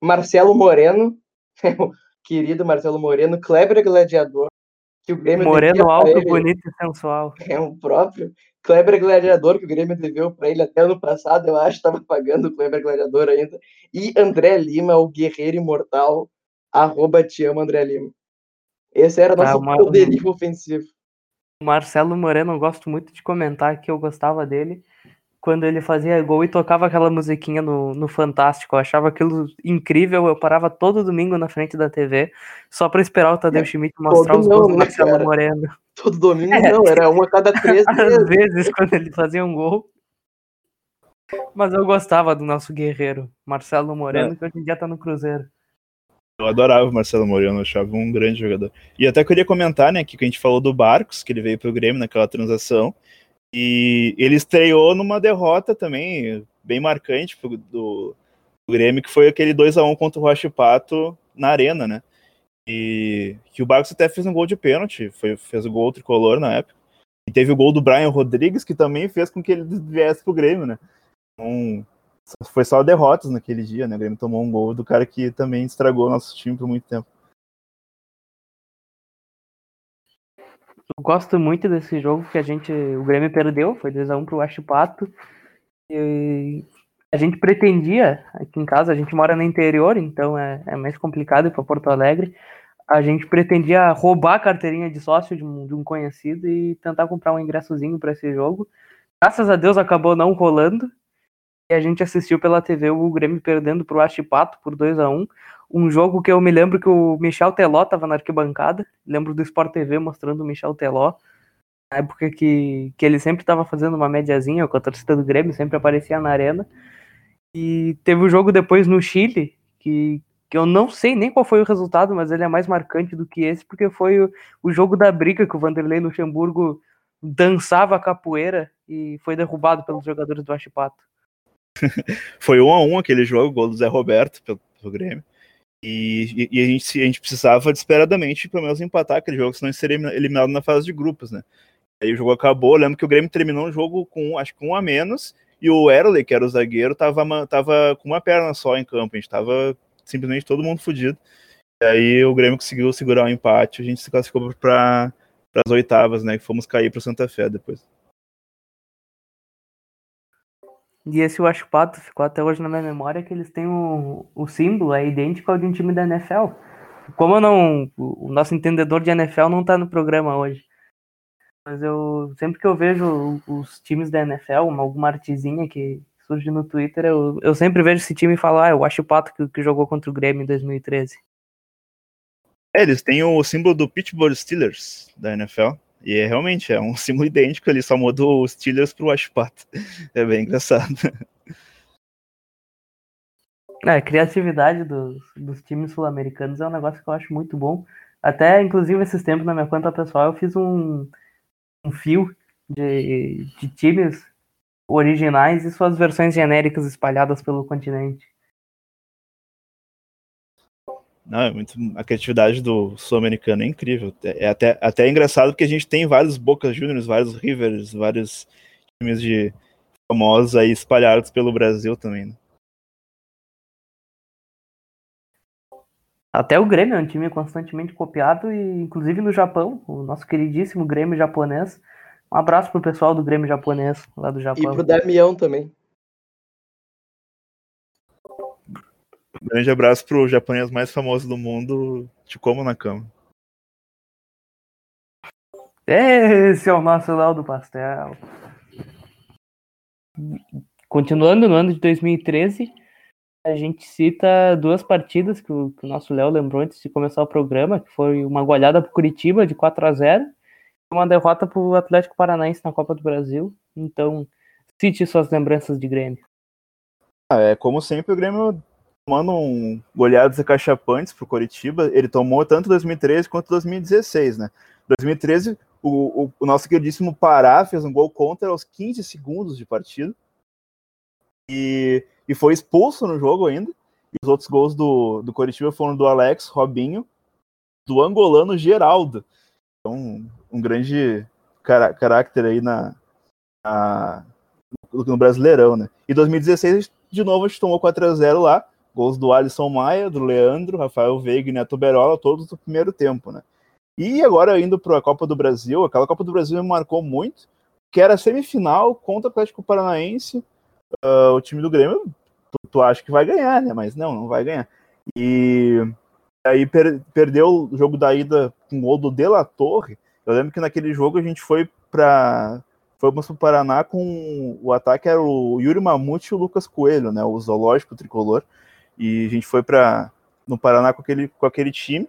Marcelo Moreno, [LAUGHS] querido Marcelo Moreno, Kleber Gladiador, que o Grêmio Moreno alto, ele, bonito e sensual. É o próprio. Kleber Gladiador, que o Grêmio deveu para ele até ano passado, eu acho, estava pagando o Kleber Gladiador ainda. E André Lima, o guerreiro imortal, arroba te amo, André Lima. Esse era tá, nosso uma, poderio ofensivo. O Marcelo Moreno, eu gosto muito de comentar que eu gostava dele quando ele fazia gol e tocava aquela musiquinha no, no Fantástico. Eu achava aquilo incrível. Eu parava todo domingo na frente da TV só para esperar o Tadeu é, Schmidt mostrar os gols do né, Marcelo? Moreno. Todo domingo é. não, era uma a cada três [LAUGHS] Às vezes, quando ele fazia um gol. Mas eu gostava do nosso guerreiro, Marcelo Moreno, é. que hoje em dia tá no Cruzeiro. Eu adorava o Marcelo Moreno, eu achava um grande jogador. E até queria comentar, né, que a gente falou do Barcos, que ele veio pro Grêmio naquela transação, e ele estreou numa derrota também bem marcante do, do Grêmio, que foi aquele 2 a 1 contra o Rocha Pato na arena, né? E que o Barcos até fez um gol de pênalti, foi, fez o gol tricolor na época. E teve o gol do Brian Rodrigues, que também fez com que ele viesse pro Grêmio, né? Então, foi só derrotas naquele dia, né? O Grêmio tomou um gol do cara que também estragou nosso time por muito tempo. Gosto muito desse jogo que a gente. O Grêmio perdeu, foi 2x1 pro Achipato. E a gente pretendia, aqui em casa, a gente mora no interior, então é, é mais complicado ir para Porto Alegre. A gente pretendia roubar a carteirinha de sócio de um, de um conhecido e tentar comprar um ingressozinho para esse jogo. Graças a Deus acabou não rolando. E a gente assistiu pela TV o Grêmio perdendo pro Achipato por 2 a 1 um jogo que eu me lembro que o Michel Teló estava na arquibancada. Lembro do Sport TV mostrando o Michel Teló. Na época que, que ele sempre estava fazendo uma médiazinha com a torcida do Grêmio, sempre aparecia na arena. E teve o um jogo depois no Chile, que, que eu não sei nem qual foi o resultado, mas ele é mais marcante do que esse, porque foi o, o jogo da briga que o Vanderlei Luxemburgo dançava capoeira e foi derrubado pelos jogadores do Achipato. [LAUGHS] foi um a um aquele jogo, gol do Zé Roberto pelo, pelo Grêmio. E, e, a, gente, a gente precisava desesperadamente, pelo menos, empatar aquele jogo, senão seria eliminado na fase de grupos, né? Aí o jogo acabou, lembro que o Grêmio terminou o jogo com, acho que um a menos, e o Erley, que era o zagueiro, tava, tava com uma perna só em campo, a gente tava simplesmente todo mundo fudido. E aí o Grêmio conseguiu segurar o empate, a gente se classificou para as oitavas, né? Que fomos cair para Santa Fé depois. E esse Washpato ficou até hoje na minha memória que eles têm o, o símbolo, é idêntico ao de um time da NFL. Como eu não. O nosso entendedor de NFL não tá no programa hoje. Mas eu. Sempre que eu vejo os times da NFL, uma, alguma artezinha que surge no Twitter, eu, eu sempre vejo esse time falo, ah, eu acho o Pato que, que jogou contra o Grêmio em 2013. É, eles têm o símbolo do Pittsburgh Steelers da NFL. E é, realmente é um [LAUGHS] símbolo idêntico, ele só mudou os Steelers pro Washpat. [LAUGHS] É bem engraçado. É, a criatividade dos, dos times sul-americanos é um negócio que eu acho muito bom. Até, inclusive, esses tempos na minha conta pessoal, eu fiz um, um fio de, de times. originais e suas versões genéricas espalhadas pelo continente. Não, é muito, a criatividade do sul-americano é incrível. É até, até engraçado porque a gente tem vários Boca Juniors, vários Rivers, vários times de famosos aí espalhados pelo Brasil também. Né? Até o Grêmio é um time constantemente copiado, e inclusive no Japão, o nosso queridíssimo Grêmio japonês. Um abraço pro pessoal do Grêmio japonês lá do Japão. E pro Damião também. Grande abraço pro japonês mais famoso do mundo, Te Como na Cama. Esse é o nosso Léo do Pastel. Continuando no ano de 2013, a gente cita duas partidas que o, que o nosso Léo lembrou antes de começar o programa, que foi uma goleada para Curitiba de 4 a 0 e uma derrota para o Atlético Paranaense na Copa do Brasil. Então, cite suas lembranças de Grêmio. Ah, é, como sempre, o Grêmio tomando um goleadas acachapantes pro Curitiba, ele tomou tanto 2013 quanto 2016, né? 2013, o, o, o nosso queridíssimo Pará fez um gol contra aos 15 segundos de partida. E e foi expulso no jogo ainda. E os outros gols do, do Coritiba foram do Alex, Robinho, do angolano Geraldo. Então, um, grande car caráter aí na, na, no Brasileirão, né? E 2016, de novo, a gente tomou 4x0 lá. Gols do Alisson Maia, do Leandro, Rafael Veiga e Neto Berola, todos do primeiro tempo, né? E agora indo para a Copa do Brasil, aquela Copa do Brasil me marcou muito, que era semifinal contra o Atlético Paranaense, uh, o time do Grêmio, tu, tu, acha que vai ganhar, né? Mas não, não vai ganhar. E aí per, perdeu o jogo da ida com o gol do De La Torre. Eu lembro que naquele jogo a gente foi para fomos para o Paraná com o ataque era o Yuri Mamute e o Lucas Coelho, né? O zoológico tricolor. E a gente foi para no Paraná com aquele, com aquele time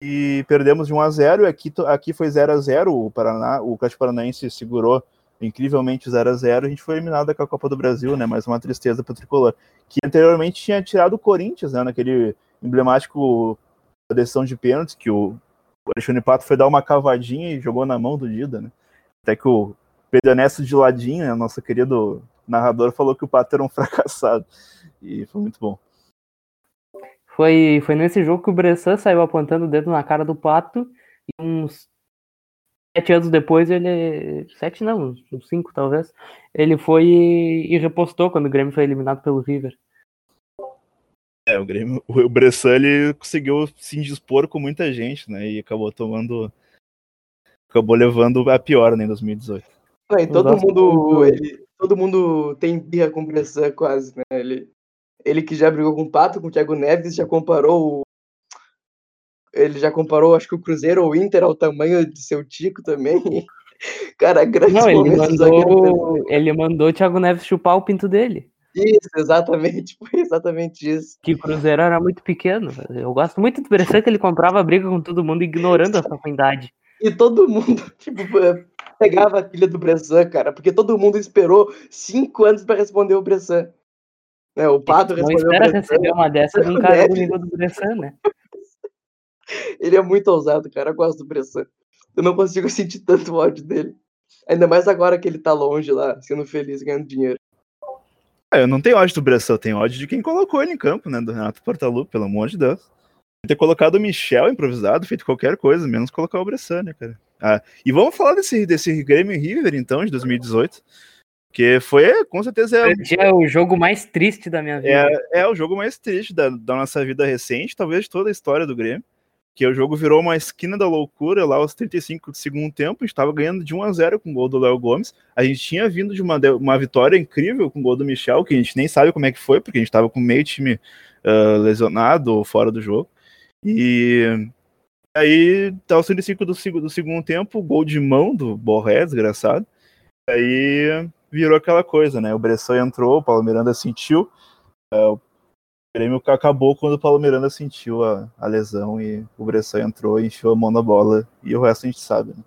e perdemos de 1 a 0 e aqui, aqui foi 0 a 0 o Paraná, o Atlético Paranaense segurou incrivelmente 0 a 0 a gente foi eliminado da Copa do Brasil, né? Mais uma tristeza para o tricolor. Que anteriormente tinha tirado o Corinthians, né? Naquele emblemático decisão de pênaltis, que o Alexandre Pato foi dar uma cavadinha e jogou na mão do Dida, né? Até que o Pedro Ernesto de Ladinho, né, nosso querido narrador, falou que o Pato era um [LAUGHS] fracassado. E foi muito bom. Foi, foi nesse jogo que o Bressan saiu apontando o dedo na cara do Pato e uns sete anos depois ele. Sete não, uns cinco talvez. Ele foi e, repostou quando o Grêmio foi eliminado pelo River. É, o Grêmio, o Bressan ele conseguiu se indispor com muita gente, né? E acabou tomando. Acabou levando a pior né, em 2018. É, todo mundo. Ele, todo mundo tem birra com o Bressan quase, né? Ele, ele que já brigou com o Pato, com o Thiago Neves, já comparou ele já comparou, acho que o Cruzeiro ou o Inter ao tamanho de seu Tico também. [LAUGHS] Cara, grande Não, ele mandou, ele mandou o Thiago Neves chupar o pinto dele. Isso, exatamente, [LAUGHS] foi exatamente isso. Que o Cruzeiro era muito pequeno. Eu gosto muito do Bressan que ele comprava briga com todo mundo, ignorando a sua ruindade. E todo mundo, [LAUGHS] tipo, pegava a filha do Bressan, cara, porque todo mundo esperou cinco anos para responder o Bressan. É, o Pato respondeu. Não espera receber uma dessa de um cara do nível do Bressan, né? [LAUGHS] Ele é muito ousado, cara. Eu gosto do Bressan. Eu não consigo [LAUGHS] sentir tanto ódio dele. Ainda mais agora que ele tá longe lá, sendo feliz, ganhando dinheiro. É, eu não tenho ódio do Bressan, eu tenho ódio de quem colocou ele em campo, né? Do Renato Portaluppi, pelo amor de Deus. Ter colocado o Michel improvisado, feito qualquer coisa, menos colocar o Bressan, né, cara? Ah, e vamos falar desse, desse Grêmio River, então, de 2018. Que foi, com certeza. É, é o jogo mais triste da minha vida. É, é o jogo mais triste da, da nossa vida recente, talvez de toda a história do Grêmio que o jogo virou uma esquina da loucura lá aos 35 do segundo tempo, a gente estava ganhando de 1 a 0 com o gol do Léo Gomes. A gente tinha vindo de uma, uma vitória incrível com o gol do Michel, que a gente nem sabe como é que foi, porque a gente estava com meio time uh, lesionado ou fora do jogo. E aí, tá aos 35 do, do segundo tempo, gol de mão do Borré, desgraçado. Aí virou aquela coisa, né? O Bressan entrou, o Paulo Miranda sentiu, uh, o Grêmio acabou quando o Paulo Miranda sentiu a, a lesão e o Bressan entrou, encheu a mão na bola e o resto a gente sabe. Né?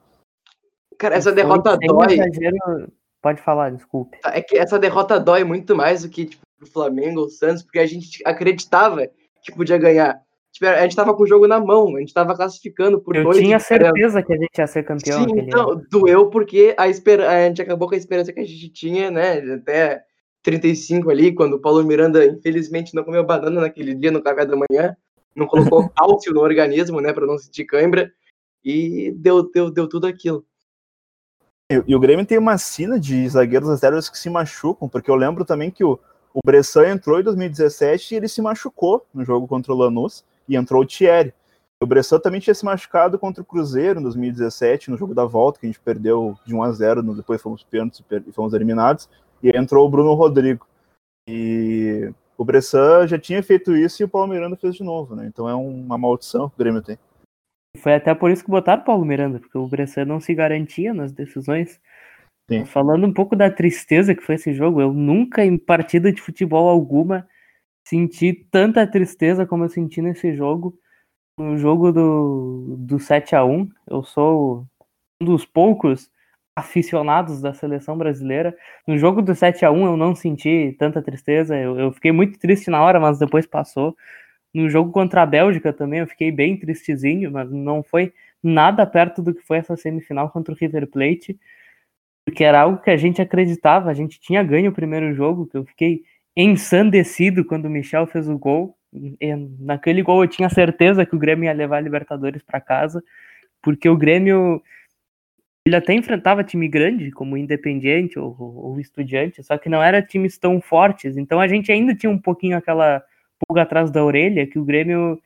Cara, essa derrota dói. Exagero... Pode falar, desculpe. É que essa derrota dói muito mais do que tipo, o Flamengo ou o Santos, porque a gente acreditava que podia ganhar. Tipo, a gente tava com o jogo na mão, a gente tava classificando por Eu dois. tinha diferença. certeza que a gente ia ser campeão. Sim, então, ano. doeu porque a, esper... a gente acabou com a esperança que a gente tinha, né? Até 35 ali, quando o Paulo Miranda, infelizmente, não comeu banana naquele dia no café da manhã, não colocou [LAUGHS] cálcio no organismo, né, para não sentir cãibra, e deu, deu, deu tudo aquilo. E, e o Grêmio tem uma sina de zagueiros reservas que se machucam, porque eu lembro também que o, o Bressan entrou em 2017 e ele se machucou no jogo contra o Lanús, e entrou o Thierry. O Bressan também tinha se machucado contra o Cruzeiro em 2017, no jogo da volta, que a gente perdeu de 1 a 0 no- depois fomos pênaltis e fomos eliminados, e aí entrou o Bruno Rodrigo. E o Bressan já tinha feito isso e o Paulo Miranda fez de novo, né? Então é uma maldição que o Grêmio tem. Foi até por isso que botaram o Paulo Miranda, porque o Bressan não se garantia nas decisões. Sim. Falando um pouco da tristeza que foi esse jogo, eu nunca em partida de futebol alguma senti tanta tristeza como eu senti nesse jogo. No jogo do, do 7 a 1 eu sou um dos poucos aficionados da seleção brasileira. No jogo do 7 a 1 eu não senti tanta tristeza, eu, eu fiquei muito triste na hora, mas depois passou. No jogo contra a Bélgica também eu fiquei bem tristezinho, mas não foi nada perto do que foi essa semifinal contra o River Plate, porque era algo que a gente acreditava, a gente tinha ganho o primeiro jogo, que eu fiquei ensandecido quando o Michel fez o gol. Naquele gol eu tinha certeza que o Grêmio ia levar a Libertadores para casa, porque o Grêmio ele até enfrentava time grande, como Independiente ou, ou Estudiante, só que não era times tão fortes, então a gente ainda tinha um pouquinho aquela pulga atrás da orelha, que o Grêmio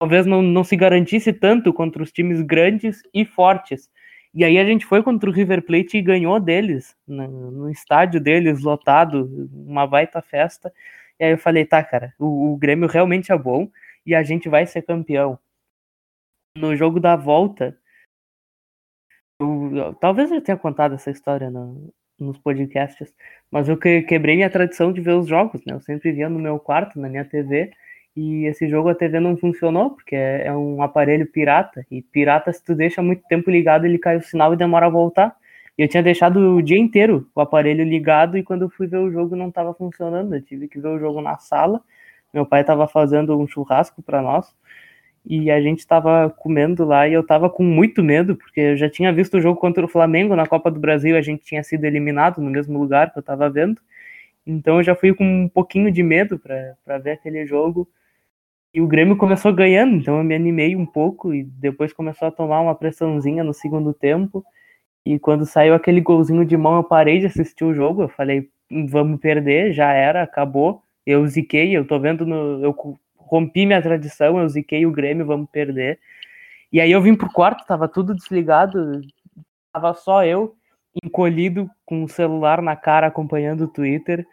talvez não, não se garantisse tanto contra os times grandes e fortes. E aí a gente foi contra o River Plate e ganhou deles, no, no estádio deles, lotado, uma baita festa. E aí eu falei, tá, cara, o, o Grêmio realmente é bom e a gente vai ser campeão. No jogo da volta, eu, eu- talvez eu tenha contado essa história no- nos podcasts, mas eu que- quebrei minha tradição de ver os jogos, né? Eu sempre via no meu quarto, na minha TV, e esse jogo a TV não funcionou, porque é, é um aparelho pirata, e pirata, se tu deixa muito tempo ligado, ele cai o sinal e demora a voltar. E eu tinha deixado o dia inteiro o aparelho ligado, e quando eu fui ver o jogo não estava funcionando, eu tive que ver o jogo na sala. Meu pai estava fazendo um churrasco para nós, e a gente estava comendo lá e eu estava com muito medo, porque eu já tinha visto o jogo contra o Flamengo na Copa do Brasil, a gente tinha sido eliminado no mesmo lugar que eu estava vendo. Então eu já fui com um pouquinho de medo para ver aquele jogo. E o Grêmio começou ganhando, então eu me animei um pouco e depois começou a tomar uma pressãozinha no segundo tempo. E quando saiu aquele golzinho de mão, eu parei de assistir o jogo. Eu falei, "Hum, vamos perder, já era, acabou. Eu ziquei, eu tô vendo no. Eu rompi minha tradição, eu ziquei o Grêmio, vamos perder. E aí eu vim pro quarto, tava tudo desligado, tava só eu, encolhido, com o celular na cara, acompanhando o Twitter.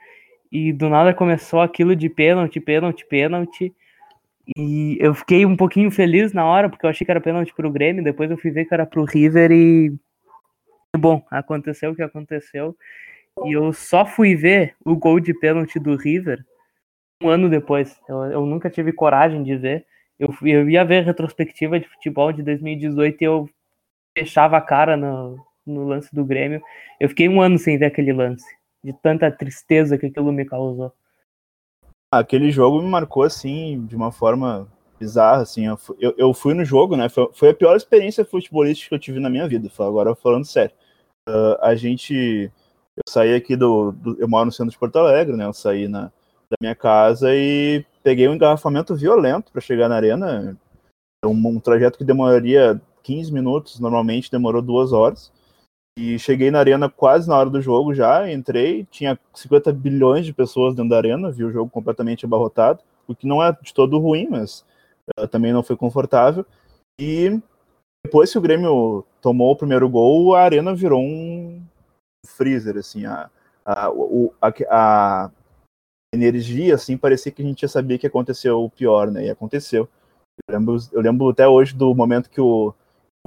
E do nada começou aquilo de pênalti, pênalti, pênalti. E eu fiquei um pouquinho feliz na hora, porque eu achei que era pênalti pro Grêmio, depois eu fui ver que era pro River e. Bom, aconteceu o que aconteceu. E eu só fui ver o gol de pênalti do River um ano depois. Eu, eu nunca tive coragem de ver. Eu, eu ia ver a retrospectiva de futebol de 2018 e eu fechava a cara no, no lance do Grêmio. Eu fiquei um ano sem ver aquele lance, de tanta tristeza que aquilo me causou. Aquele jogo me marcou assim de uma forma bizarra, assim. Eu, fu- eu, eu fui no jogo, né? Foi, foi a pior experiência futebolística que eu tive na minha vida. Agora falando sério. Ah, a gente, eu saí aqui do, do- eu moro no centro de Porto Alegre, né? Eu saí na, da minha casa e peguei um engarrafamento violento para chegar na arena. Um, um trajeto que demoraria 15 minutos, normalmente demorou duas horas. E cheguei na arena quase na hora do jogo já, entrei, tinha 50 bilhões de pessoas dentro da arena, vi o jogo completamente abarrotado, o que não é de todo ruim, mas uh, também não foi confortável. E depois que o Grêmio tomou o primeiro gol, a arena virou um freezer, assim, a, a, o, a, a energia, assim, parecia que a gente já sabia que aconteceu o pior, né, e aconteceu. Eu lembro, eu lembro até hoje do momento que o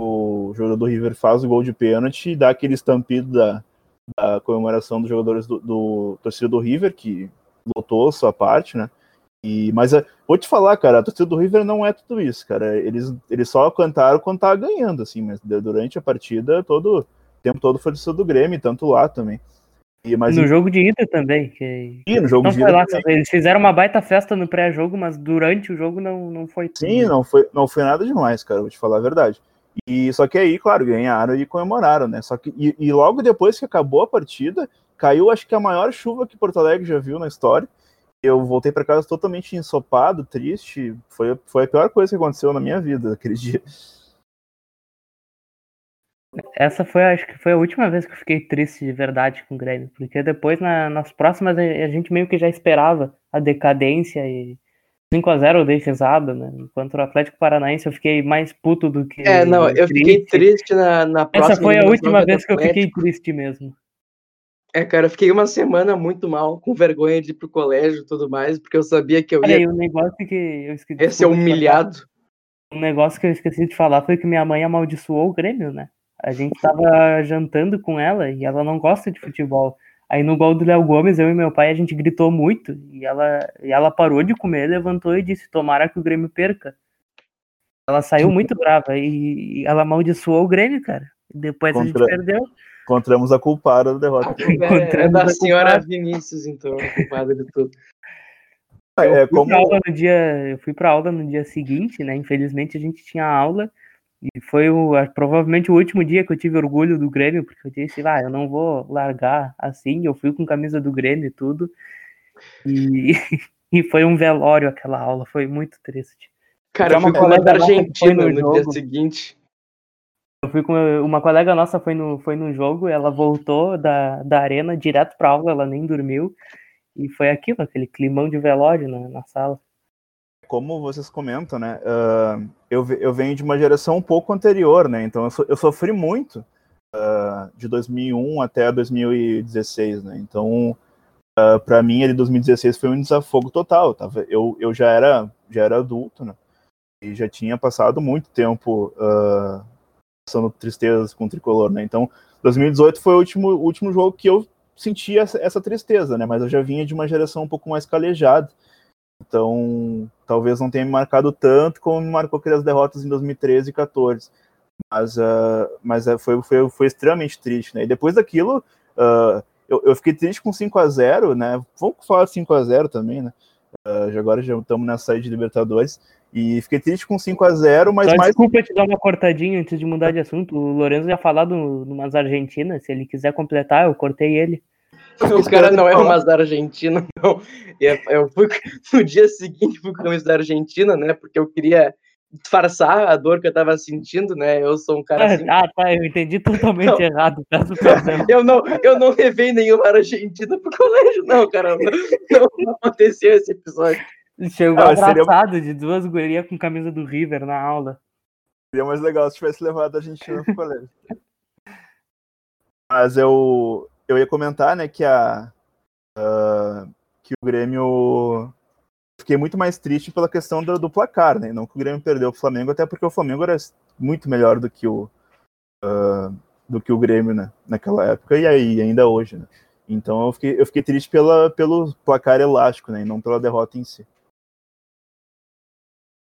o jogador do River faz o gol de pênalti e dá aquele estampido da, da comemoração dos jogadores do, do torcida do River, que lotou sua parte, né? E, mas uh, vou te falar, cara, a torcida do River não é tudo isso, cara. Eles, eles só cantaram quando tava ganhando, assim, mas durante a partida, todo o tempo todo foi torcida do Grêmio, tanto lá também. E, mas no jogo de ida também. Que... Sim, no jogo não de ida lá, eles fizeram uma baita festa no pré-jogo, mas durante o jogo não, não foi. tudo. Sim, não foi, não foi nada demais, cara, vou te falar a verdade. E só que aí, claro, ganharam e comemoraram, né? Só que e, e logo depois que acabou a partida, caiu acho que a maior chuva que Porto Alegre já viu na história. Eu voltei para casa totalmente ensopado, triste. Foi, foi a pior coisa que aconteceu na minha vida [LAUGHS] aquele dia. Essa foi, acho que foi a última vez que eu fiquei triste de verdade com o Grêmio, porque depois na- nas próximas a gente meio que já esperava a decadência e 5 a 0 eu dei risada, né? Enquanto o Atlético Paranaense eu fiquei mais puto do que. É, não, eu fiquei triste na, na próxima. Essa foi a última vez que eu fiquei triste mesmo. É, cara, eu fiquei uma semana muito mal, com vergonha de ir pro colégio e tudo mais, porque eu sabia que eu Olha aí, ia, um negócio que eu esqueci. ia ser humilhado. Um negócio que eu esqueci de falar foi que minha mãe amaldiçoou o Grêmio, né? A gente tava jantando com ela e ela não gosta de futebol. Aí no gol do Léo Gomes, eu e meu pai, a gente gritou muito e ela, e ela parou de comer, levantou e disse: Tomara que o Grêmio perca. Ela saiu muito brava e, e ela amaldiçoou o Grêmio, cara. Depois a gente Contra- perdeu. Encontramos a culpada da derrota. A culpa é, é Encontramos da a senhora. Vinícius, então, a culpada de tudo. É, fui como, aula no dia, eu fui pra aula no dia seguinte, né? Infelizmente a gente tinha aula e foi o, provavelmente o último dia que eu tive orgulho do Grêmio, porque eu disse, ah, eu não vou largar assim. Eu fui com camisa do Grêmio e tudo. E, [LAUGHS] e foi um velório aquela aula, foi muito triste. Cara, eu fui uma com da Argentina no no dia jogo. seguinte. Eu fui com uma colega nossa foi no, foi no jogo, ela voltou da, da arena direto pra aula, ela nem dormiu. E foi aquilo, aquele climão de velório na, na sala. Como vocês comentam, né? ah, eu, eu venho de uma geração um pouco anterior, né? Então eu, so- eu sofri muito ah, de 2001 até 2016, né? Então, para mim, ali 2016 foi um desafogo total. Tava, eu, eu já era já era adulto, né? E já tinha passado muito tempo ah, passando tristezas com o tricolor, né? Então, 2018 foi o último, último jogo que eu senti essa, essa tristeza, né? Mas eu já vinha de uma geração um pouco mais calejada. Então, talvez não tenha me marcado tanto como me marcou aquelas derrotas em 2013 e 14. Mas, ah, mas ah, foi, foi, foi extremamente triste, né? E depois daquilo, ah, eu, eu fiquei triste com 5 a 0 né? Vamos falar de 5 a 0 também, né? Já agora já estamos nessa saída de Libertadores. E fiquei triste com 5 a 0 mas Só mais desculpa te dar uma cortadinha antes de mudar de assunto. O Lorenzo já falou de umas argentinas. Se ele quiser completar, eu cortei ele. [LAUGHS] O cara não é umas da Argentina, [LAUGHS] não. E é- Eu fui [LAUGHS] no dia seguinte fui com a camisa da Argentina, né? Porque eu queria disfarçar a dor que eu tava sentindo, né? Eu sou um cara assim. Ah, tá, eu entendi totalmente Não. errado. Perdão. Eu não, eu não levei nenhuma Argentina pro colégio, não, cara. Não, não aconteceu esse episódio. Chegou Ah, seria- abraçado de duas gurias com camisa do River na aula. Seria mais legal se tivesse levado a Argentina pro colégio. Mas eu, eu ia comentar, né, que a ah, que o Grêmio fiquei muito mais triste pela questão do, do placar, né? Não que o Grêmio perdeu pro Flamengo, até porque o Flamengo era muito melhor do que o ah, do que o Grêmio, né, naquela época e aí ainda hoje, né? Então eu fiquei, eu fiquei triste pela, pelo placar elástico, né, e não pela derrota em si.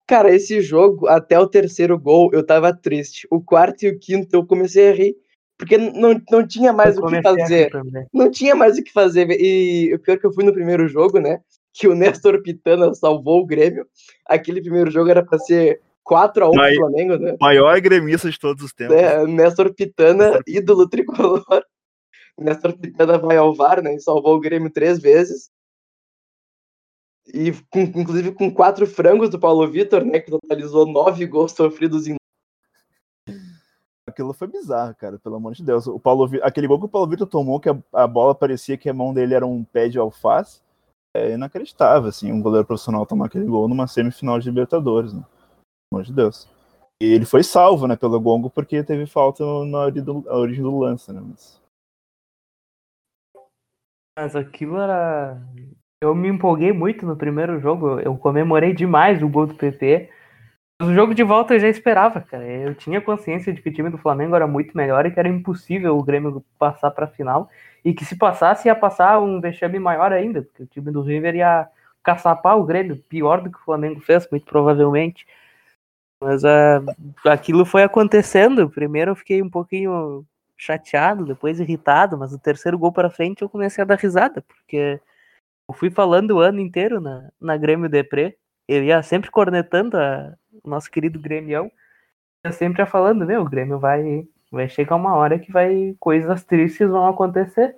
Cara, esse jogo, até o terceiro gol, eu tava triste. O quarto e o quinto eu comecei a rir. Porque não, não tinha mais Eu o que fazer. Não tinha mais o que fazer. E o pior que eu fui no primeiro jogo, né? Que o Nestor Pitana salvou o Grêmio. Aquele primeiro jogo era pra ser 4x1 Mas- pro Flamengo, né? Maior gremista de todos os tempos. É, Nestor Pitana, ídolo tricolor. Nestor Pitana vai ao VAR, né? E salvou o Grêmio três vezes. E com- inclusive com quatro frangos do Paulo Vitor, né? Que totalizou nove gols sofridos em. Aquilo foi bizarro, cara, pelo amor de Deus. O Paulo, Vi- aquele gol que o Paulo Vitor tomou, que a, a bola parecia que a mão dele era um pé de alface, é inacreditável, assim, um goleiro profissional tomar aquele gol numa semifinal de Libertadores, né? Pelo amor de Deus. E ele foi salvo, né, pelo Gongo, porque teve falta na origem do, na origem do lance, né? Mas... Mas aquilo era. Eu me empolguei muito no primeiro jogo. Eu comemorei demais o gol do PP. O jogo de volta eu já esperava, cara. Eu tinha consciência de que o time do Flamengo era muito melhor e que era impossível o Grêmio passar para a final. E que se passasse, ia passar um vexame maior ainda, porque o time do River ia caçapar o Grêmio, pior do que o Flamengo fez, muito provavelmente. Mas ah, aquilo foi acontecendo. Primeiro eu fiquei um pouquinho chateado, depois irritado, mas o terceiro gol para frente eu comecei a dar risada, porque eu fui falando o ano inteiro na, na Grêmio Deprê, eu ia sempre cornetando a, o nosso querido Grêmio, eu sempre ia falando, meu, o Grêmio vai, vai chegar uma hora que vai coisas tristes vão acontecer,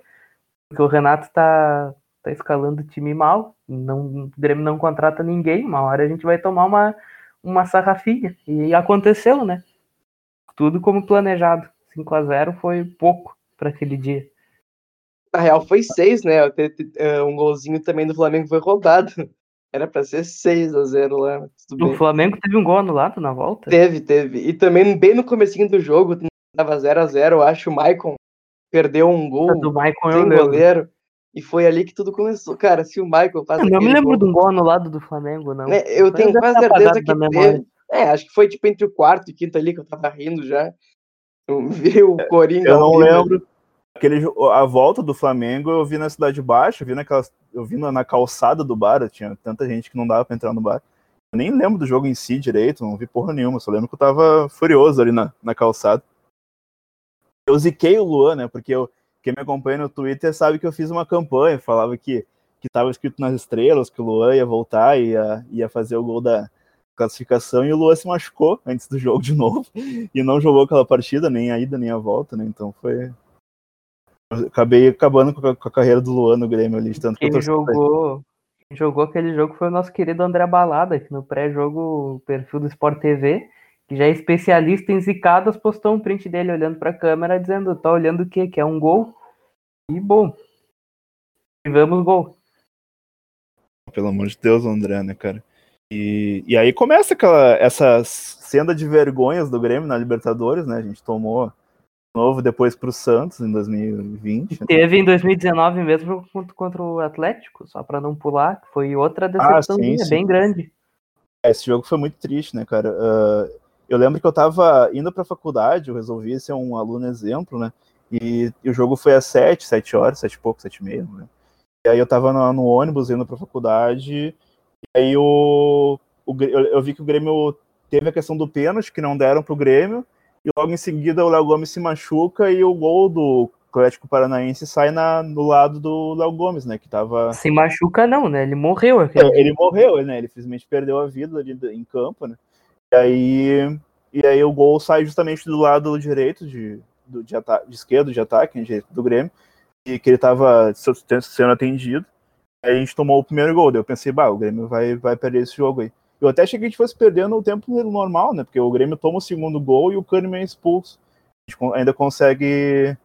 porque o Renato tá, tá escalando o time mal, não, o Grêmio não contrata ninguém, uma hora a gente vai tomar uma, uma sarrafinha, e aconteceu, né? Tudo como planejado. 5 a 0 foi pouco para aquele dia. Na real foi 6, né? Um golzinho também do Flamengo foi roubado. Era para ser 6 a 0 lá. o Flamengo teve um gol anulado na volta? Teve, teve. E também bem no comecinho do jogo, tava 0 a 0 eu acho o Maicon perdeu um gol do Maicon sem goleiro. E foi ali que tudo começou. Cara, se o Michael faz. Eu não me lembro gol, de um gol anulado do Flamengo, não. É, eu tenho quase certeza que teve. É, acho que foi tipo entre o quarto e quinto ali que eu tava rindo já. Eu vi o Coringa. Eu não lembro. Aquele, a volta do Flamengo eu vi na Cidade Baixa, eu vi, naquela, eu vi na, na calçada do bar, tinha tanta gente que não dava pra entrar no bar. Eu nem lembro do jogo em si direito, não vi porra nenhuma, só lembro que eu tava furioso ali na, na calçada. Eu ziquei o Luan, né? Porque eu, quem me acompanha no Twitter sabe que eu fiz uma campanha, falava que que estava escrito nas estrelas que o Luan ia voltar e ia, ia fazer o gol da, classificação e o Lua se machucou antes do jogo de novo [LAUGHS] e não jogou aquela partida, nem a ida nem a volta, né? Então foi. Acabei acabando com a, com a, carreira do Luan no Grêmio ali, tanto Quem jogou, quem jogou aquele jogo foi o nosso querido André Balada, que no pré-jogo, perfil do Sport TV, que já é especialista em zicadas, postou um print dele olhando para a câmera dizendo: tá olhando o quê? Que é um gol? E bom. Tivemos gol. Pelo amor de Deus, André, né, cara? E, e aí começa aquela, essa senda de vergonhas do Grêmio na Libertadores, né? A gente tomou novo depois para o Santos em 2020. Né? Teve em 2019 mesmo contra o Atlético, só para não pular, foi outra decepção ah, bem grande. É, esse jogo foi muito triste, né, cara? Uh, eu lembro que eu estava indo para a faculdade, eu resolvi ser um aluno exemplo, né? E, e, o jogo foi às sete, sete horas, sete e pouco, sete e meia, né? E aí eu estava no, no ônibus indo para a faculdade aí o, o eu, eu, vi que o Grêmio teve a questão do pênalti, que não deram pro Grêmio, e logo em seguida o Léo Gomes se machuca e o gol do Atlético Paranaense sai na, no lado do Léo Gomes, né? Que tava. Se machuca, não, né? Ele morreu. É, ele morreu, né? Ele simplesmente perdeu a vida ali em campo, né? E aí, e aí o gol sai justamente do lado direito de, do, de, de esquerdo de ataque, né, direito do Grêmio, e que ele estava sendo atendido. Aí a gente tomou o primeiro gol. Daí eu pensei, bah, o Grêmio vai, vai perder esse jogo aí. Eu até achei que a gente fosse perdendo o tempo normal, né? Porque o Grêmio toma o segundo gol e o Kahneman é expulso. A gente ainda consegue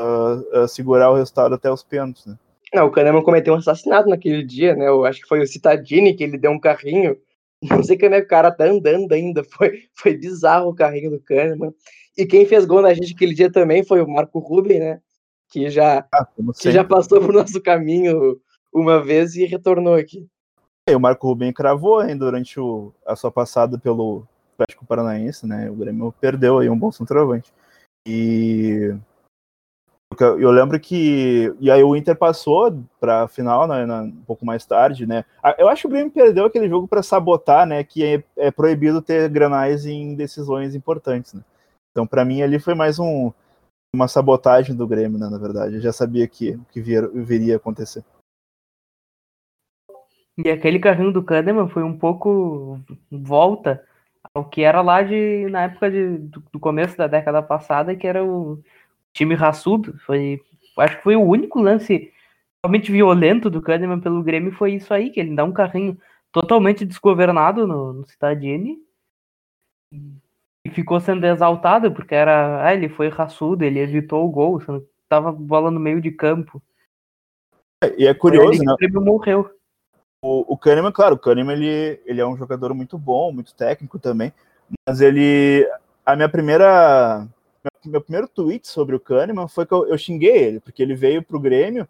uh, uh, segurar o resultado até os pênaltis, né? Não, o Kahneman cometeu um assassinato naquele dia, né? Eu acho que foi o Citadini que ele deu um carrinho. [LAUGHS] Não sei como é que o cara tá andando ainda. [LAUGHS] Foi, foi bizarro o carrinho do Kahneman. E quem fez gol na gente aquele dia também foi o Marco Ruben, né? Que já, ah, que já passou por nosso caminho uma vez e retornou aqui. E o Marco Rubem cravou hein, durante o, a sua passada pelo Atlético Paranaense, né? O Grêmio perdeu aí um bom centroavante. E eu lembro que. E aí o Inter passou para a final, né, um pouco mais tarde, né? Eu acho que o Grêmio perdeu aquele jogo para sabotar, né? Que é, é, proibido ter granais em decisões importantes, né? Então, para mim, ali foi mais um, uma sabotagem do Grêmio, né? Na verdade, eu já sabia que que vir, viria a acontecer. E aquele carrinho do Kahneman foi um pouco volta ao que era lá de na época de, do, do começo da década passada, que era o time raçudo. Foi, acho que foi o único lance realmente violento do Kahneman pelo Grêmio foi isso aí, que ele dá um carrinho totalmente desgovernado no, no Citadini e ficou sendo exaltado porque era, ah, ele foi raçudo, ele evitou o gol, tava bola no meio de campo. É, e é curioso, né? O Grêmio morreu. O, o Kahneman, claro, o Kahneman ele, ele é um jogador muito bom, muito técnico também, mas ele. A minha primeira. Meu primeiro tweet sobre o Kahneman foi que eu, eu xinguei ele, porque ele veio pro Grêmio,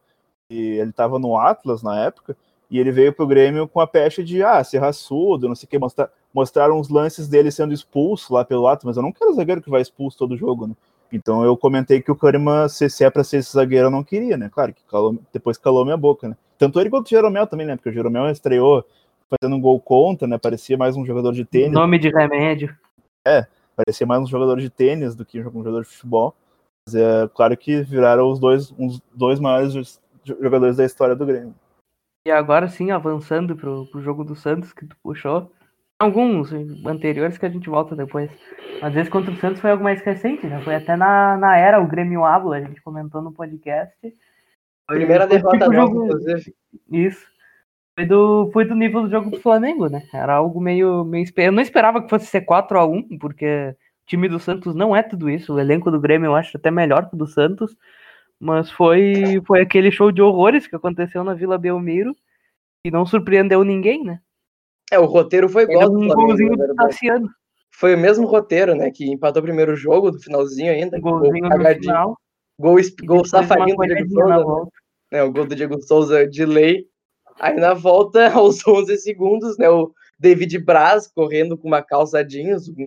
e ele estava no Atlas na época, e ele veio pro Grêmio com a pecha de, ah, ser raçudo, não sei o que, mostrar, mostraram os lances dele sendo expulso lá pelo Atlas, mas eu não quero zagueiro que vai expulso todo jogo, né? Então eu comentei que o Kahneman, se, se é para ser esse zagueiro, eu não queria, né? Claro que calou, depois calou minha boca, né? Tanto ele quanto o Jeromel também, né? Porque o Jeromel estreou fazendo um gol contra, né? Parecia mais um jogador de tênis. Nome de remédio. É, parecia mais um jogador de tênis do que um jogador de futebol. Mas é claro que viraram os dois, os dois maiores jogadores da história do Grêmio. E agora sim, avançando pro, pro jogo do Santos que tu puxou. Alguns anteriores que a gente volta depois. Mas esse contra o Santos foi algo mais recente, né? Foi até na, na era o Grêmio Habla, a gente comentou no podcast. Foi, Primeira derrota tipo jogo... inclusive. Isso. Foi do, foi do nível do jogo do Flamengo, né? Era algo meio, meio. Eu não esperava que fosse ser 4 a 1 porque o time do Santos não é tudo isso. O elenco do Grêmio eu acho até melhor que o do Santos. Mas foi, foi aquele show de horrores que aconteceu na Vila Belmiro e não surpreendeu ninguém, né? É, o roteiro foi igual um golzinho do Tassiano. Foi o mesmo roteiro, né? Que empatou o primeiro jogo, do finalzinho ainda. Golzinho gol no final. Gol, gol safadinho do Diego Souza. Né? O gol do Diego Souza de lei. Aí na volta, [LAUGHS] aos 11 segundos, né? O David Braz correndo com uma calça jeans, um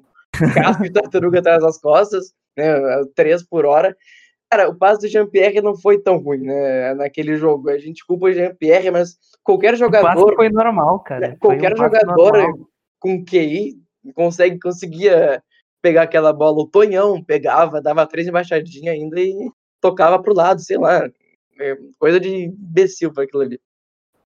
casco de tartaruga atrás das costas, né? Três por hora. Cara, o passe do Jean-Pierre não foi tão ruim, né? Naquele jogo. A gente culpa o Jean-Pierre, mas qualquer jogador. foi normal, cara. Né, qualquer um jogador com QI consegue, conseguia pegar aquela bola. O Tonhão pegava, dava três embaixadinhas ainda e tocava pro lado, sei lá. É coisa de imbecil para aquilo ali.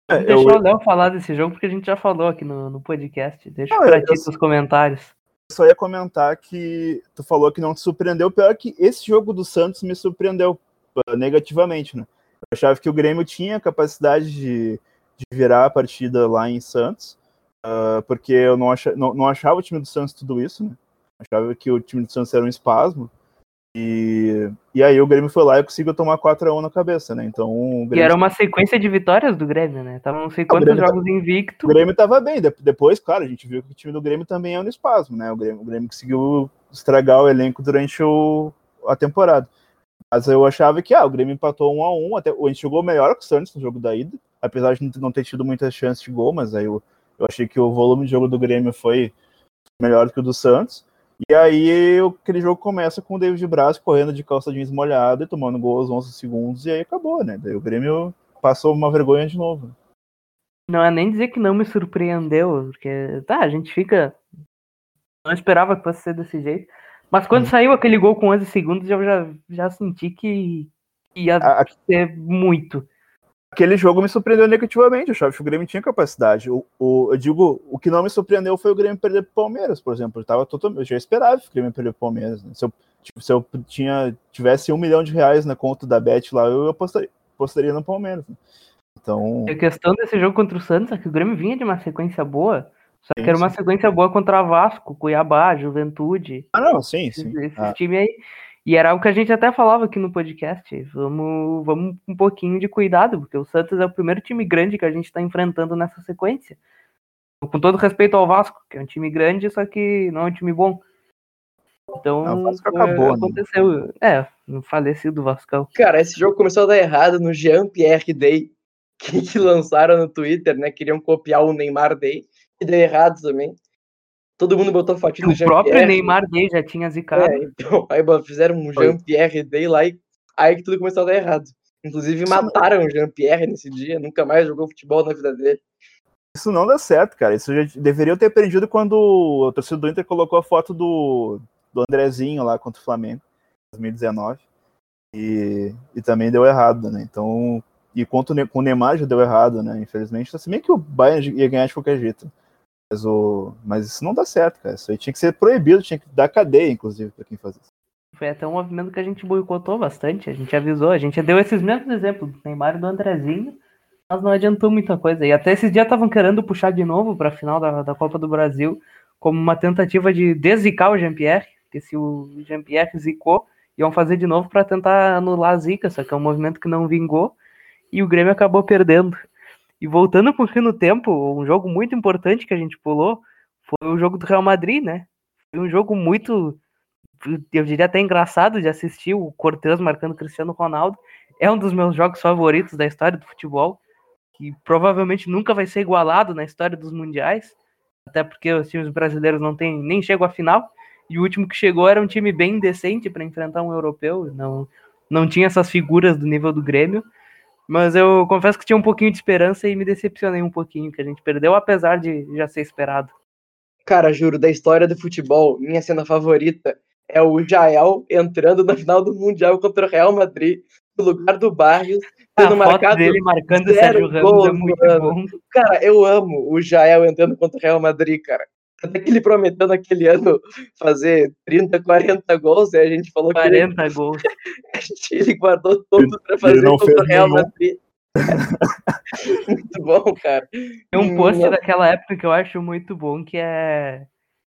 É, Deixa eu... o Léo falar desse jogo, porque a gente já falou aqui no, no podcast. Deixa eu pra ti os comentários só ia comentar que tu falou que não te surpreendeu. Pior que esse jogo do Santos me surpreendeu negativamente, né? Eu achava que o Grêmio tinha capacidade de, de virar a partida lá em Santos, uh, porque eu não, achava, não, não, achava o time do Santos tudo isso, né? Achava que o time do Santos era um espasmo. E, e aí o Grêmio foi lá e conseguiu tomar 4x1 na cabeça, né? Então. Grêmio... E era uma sequência de vitórias do Grêmio, né? Tava não sei quantos jogos tá... invicto. O Grêmio tava bem. De depois, claro, a gente viu que o time do Grêmio também é um espasmo, né? O Grêmio, o Grêmio conseguiu estragar o elenco durante o, a temporada. Mas eu achava que ah, o Grêmio empatou 1 a 1 até A gente jogou melhor que o Santos no jogo da ida, apesar de não ter tido muitas chances de gol, mas aí eu, eu achei que o volume de jogo do Grêmio foi melhor do que o do Santos. E aí aquele jogo começa com o David Braz correndo de calça jeans molhada e tomando gol aos 11 segundos, e aí acabou, né? Daí o Grêmio passou uma vergonha de novo. Não é nem dizer que não me surpreendeu, porque tá, a gente fica. Não esperava que fosse ser desse jeito. Mas quando hum. saiu aquele gol com 11 segundos, eu já, já senti que ia a, ser muito aquele jogo me surpreendeu negativamente. Eu achava que o Grêmio tinha capacidade. O, o, eu digo, o que não me surpreendeu foi o Grêmio perder para o Palmeiras, por exemplo. Eu, tava totalmente, eu já esperava que o Grêmio perder para o Palmeiras. Né? Se, eu, tipo, se eu tinha, tivesse um milhão de reais na conta da Bet lá, eu apostaria, apostaria no Palmeiras. Né? Então... A questão desse jogo contra o Santos é que o Grêmio vinha de uma sequência boa, só que sim, era uma sim. sequência boa contra Vasco, Cuiabá, Juventude. Ah, não, sim, sim. Esse, ah. time aí. E era algo que a gente até falava aqui no podcast. Vamos, vamos um pouquinho de cuidado, porque o Santos é o primeiro time grande que a gente está enfrentando nessa sequência. Com todo respeito ao Vasco, que é um time grande, só que não é um time bom. Então, não, o Vasco acabou, né? aconteceu. Né? É, no falecido Vascão. Cara, esse jogo começou a dar errado no Jean-Pierre Day, que, que lançaram no Twitter, né? Queriam copiar o Neymar Day, e deu errado também. Todo mundo botou fotinho do Jean-Pierre. O próprio Neymar Day já tinha zicado. É, então, [LAUGHS] aí fizeram um Jean-Pierre Day lá e aí que tudo começou a dar errado. Inclusive Isso mataram não... o Jean-Pierre nesse dia, nunca mais jogou futebol na vida dele. Isso não dá certo, cara. Isso já deveriam ter aprendido quando o torcedor do Inter colocou a foto do, do Andrezinho lá contra o Flamengo, em 2019. E, e também deu errado, né? Então, e quanto com o Neymar já deu errado, né? Infelizmente, assim, bem que o Bayern ia ganhar de qualquer jeito. Mas, o... Mas isso não dá certo, cara. Isso aí tinha que ser proibido, tinha que dar cadeia, inclusive, para quem faz isso. Foi até um movimento que a gente boicotou bastante, a gente avisou, a gente deu esses mesmos exemplos do Neymar e do Andrezinho, mas não adiantou muita coisa. E até esses dias estavam querendo puxar de novo para a final da, da Copa do Brasil, como uma tentativa de deszicar o Jean-Pierre, porque se o Jean-Pierre zicou, iam fazer de novo para tentar anular a zica, só que é um movimento que não vingou, e o Grêmio acabou perdendo. E voltando um pouquinho no tempo, um jogo muito importante que a gente pulou foi o jogo do Real Madrid, né? Foi um jogo muito, eu diria até engraçado de assistir, o Cortez marcando Cristiano Ronaldo. É um dos meus jogos favoritos da história do futebol, que provavelmente nunca vai ser igualado na história dos mundiais, até porque os times brasileiros não tem, nem chegam à final. E o último que chegou era um time bem decente para enfrentar um europeu, não, não tinha essas figuras do nível do Grêmio. Mas eu confesso que tinha um pouquinho de esperança e me decepcionei um pouquinho que a gente perdeu, apesar de já ser esperado. Cara, juro, da história do futebol, minha cena favorita é o Jael entrando na final do Mundial contra o Real Madrid, no lugar do Barrios, tendo marcado dele marcando zero Sérgio Ramos é muito mano. bom. Cara, eu amo o Jael entrando contra o Real Madrid, cara. Até que ele prometeu naquele ano fazer 30, 40 gols, e a gente falou 40 que. Ele, gols. [LAUGHS] ele guardou tudo pra fazer contra o Real. Madrid. [LAUGHS] muito bom, cara. Tem um post hum, daquela época que eu acho muito bom, que é.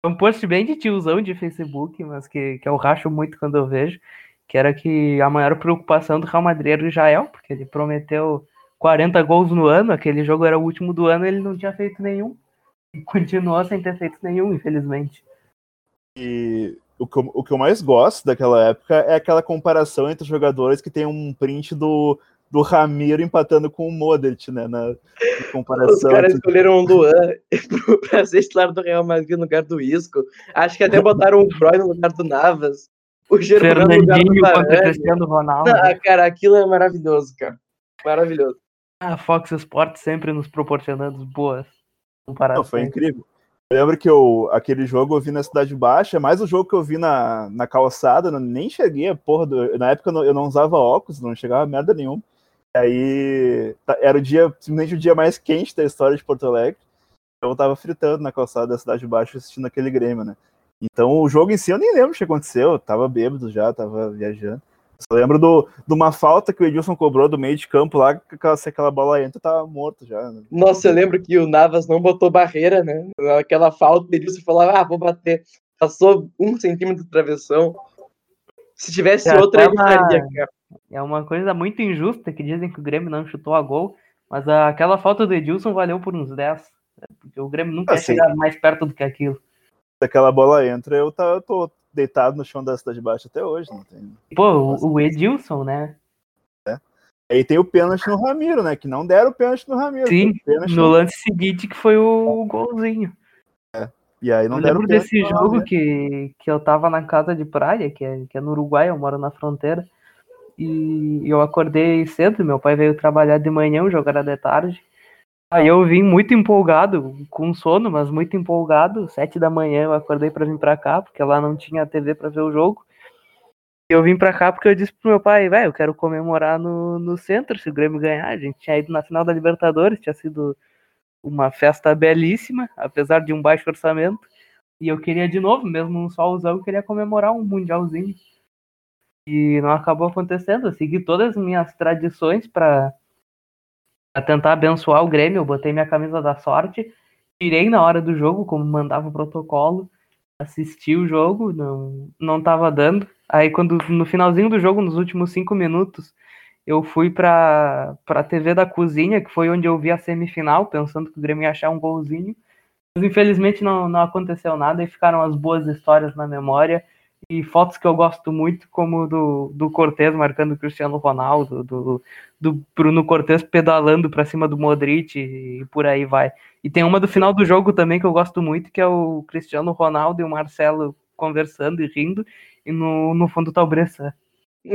É um post bem de tiozão de Facebook, mas que, que eu racho muito quando eu vejo. Que era que a maior preocupação do Real Madrid era o Jael, porque ele prometeu 40 gols no ano, aquele jogo era o último do ano, ele não tinha feito nenhum. E continuou sem ter feito nenhum, infelizmente. E o que, eu, o que eu mais gosto daquela época é aquela comparação entre os jogadores que tem um print do, do Ramiro empatando com o Modric, né? Na, na comparação. Os caras escolheram o Luan [LAUGHS] para ser titular do Real Madrid no lugar do Isco. Acho que até [LAUGHS] botaram o Croy no lugar do Navas. O Germano no lugar do Varane. Cristiano Ronaldo. Não, cara, aquilo é maravilhoso, cara. Maravilhoso. A Fox Sports sempre nos proporcionando boas. Não, foi incrível. Eu lembro que eu, aquele jogo eu vi na Cidade Baixa, mais o jogo que eu vi na, na calçada, nem cheguei a porra do, Na época eu não, eu não usava óculos, não chegava merda nenhuma. Aí tá, era o dia, simplesmente o dia mais quente da história de Porto Alegre. Eu tava fritando na calçada da Cidade Baixa assistindo aquele Grêmio, né? Então o jogo em si eu nem lembro o que aconteceu, eu tava bêbado já, tava viajando. Só lembro do, de uma falta que o Edilson cobrou do meio de campo lá, que aquela, se aquela bola entra, tava morto já. Né? Nossa, eu lembro que o Navas não botou barreira, né? Aquela falta, o Edilson falou, ah, vou bater. Passou um centímetro de travessão. Se tivesse é, outra, ele faria, cara. É uma coisa muito injusta que dizem que o Grêmio não chutou a gol, mas aquela falta do Edilson valeu por uns 10. Né? Porque o Grêmio nunca assim, ia chegar mais perto do que aquilo. Se aquela bola entra, eu, tá, eu tô deitado no chão da cidade baixa até hoje. Não tem... Pô, o, Edilson, né? É. Aí tem o pênalti no Ramiro, né? Que não deram o pênalti no Ramiro. Sim, no lance seguinte que foi o golzinho. É. E aí não eu deram lembro desse jogo que, que eu tava na casa de praia, que é, que é no Uruguai, eu moro na fronteira. E eu acordei cedo, meu pai veio trabalhar de manhã, o jogo era de tarde. Aí eu vim muito empolgado, com sono, mas muito empolgado. Sete da manhã eu acordei para vir para cá, porque lá não tinha TV para ver o jogo. E eu vim para cá porque eu disse pro meu pai, velho, eu quero comemorar no, no centro se o Grêmio ganhar. A gente tinha ido na final da Libertadores, tinha sido uma festa belíssima, apesar de um baixo orçamento. E eu queria de novo, mesmo um solzão, eu queria comemorar um mundialzinho. E não acabou acontecendo. Eu segui todas as minhas tradições para tentar abençoar o Grêmio. Eu botei minha camisa da sorte, tirei na hora do jogo, como mandava o protocolo, assisti o jogo, não, não tava dando. Aí quando no finalzinho do jogo, nos últimos cinco minutos, eu fui para a TV da cozinha, que foi onde eu vi a semifinal, pensando que o Grêmio ia achar um golzinho. Mas infelizmente não, não aconteceu nada e ficaram as boas histórias na memória e fotos que eu gosto muito, como do, do Cortez marcando o Cristiano Ronaldo, do, do Bruno Cortez pedalando para cima do Modric e por aí vai. E tem uma do final do jogo também que eu gosto muito, que é o Cristiano Ronaldo e o Marcelo conversando e rindo, e no, no fundo tá o Bressan.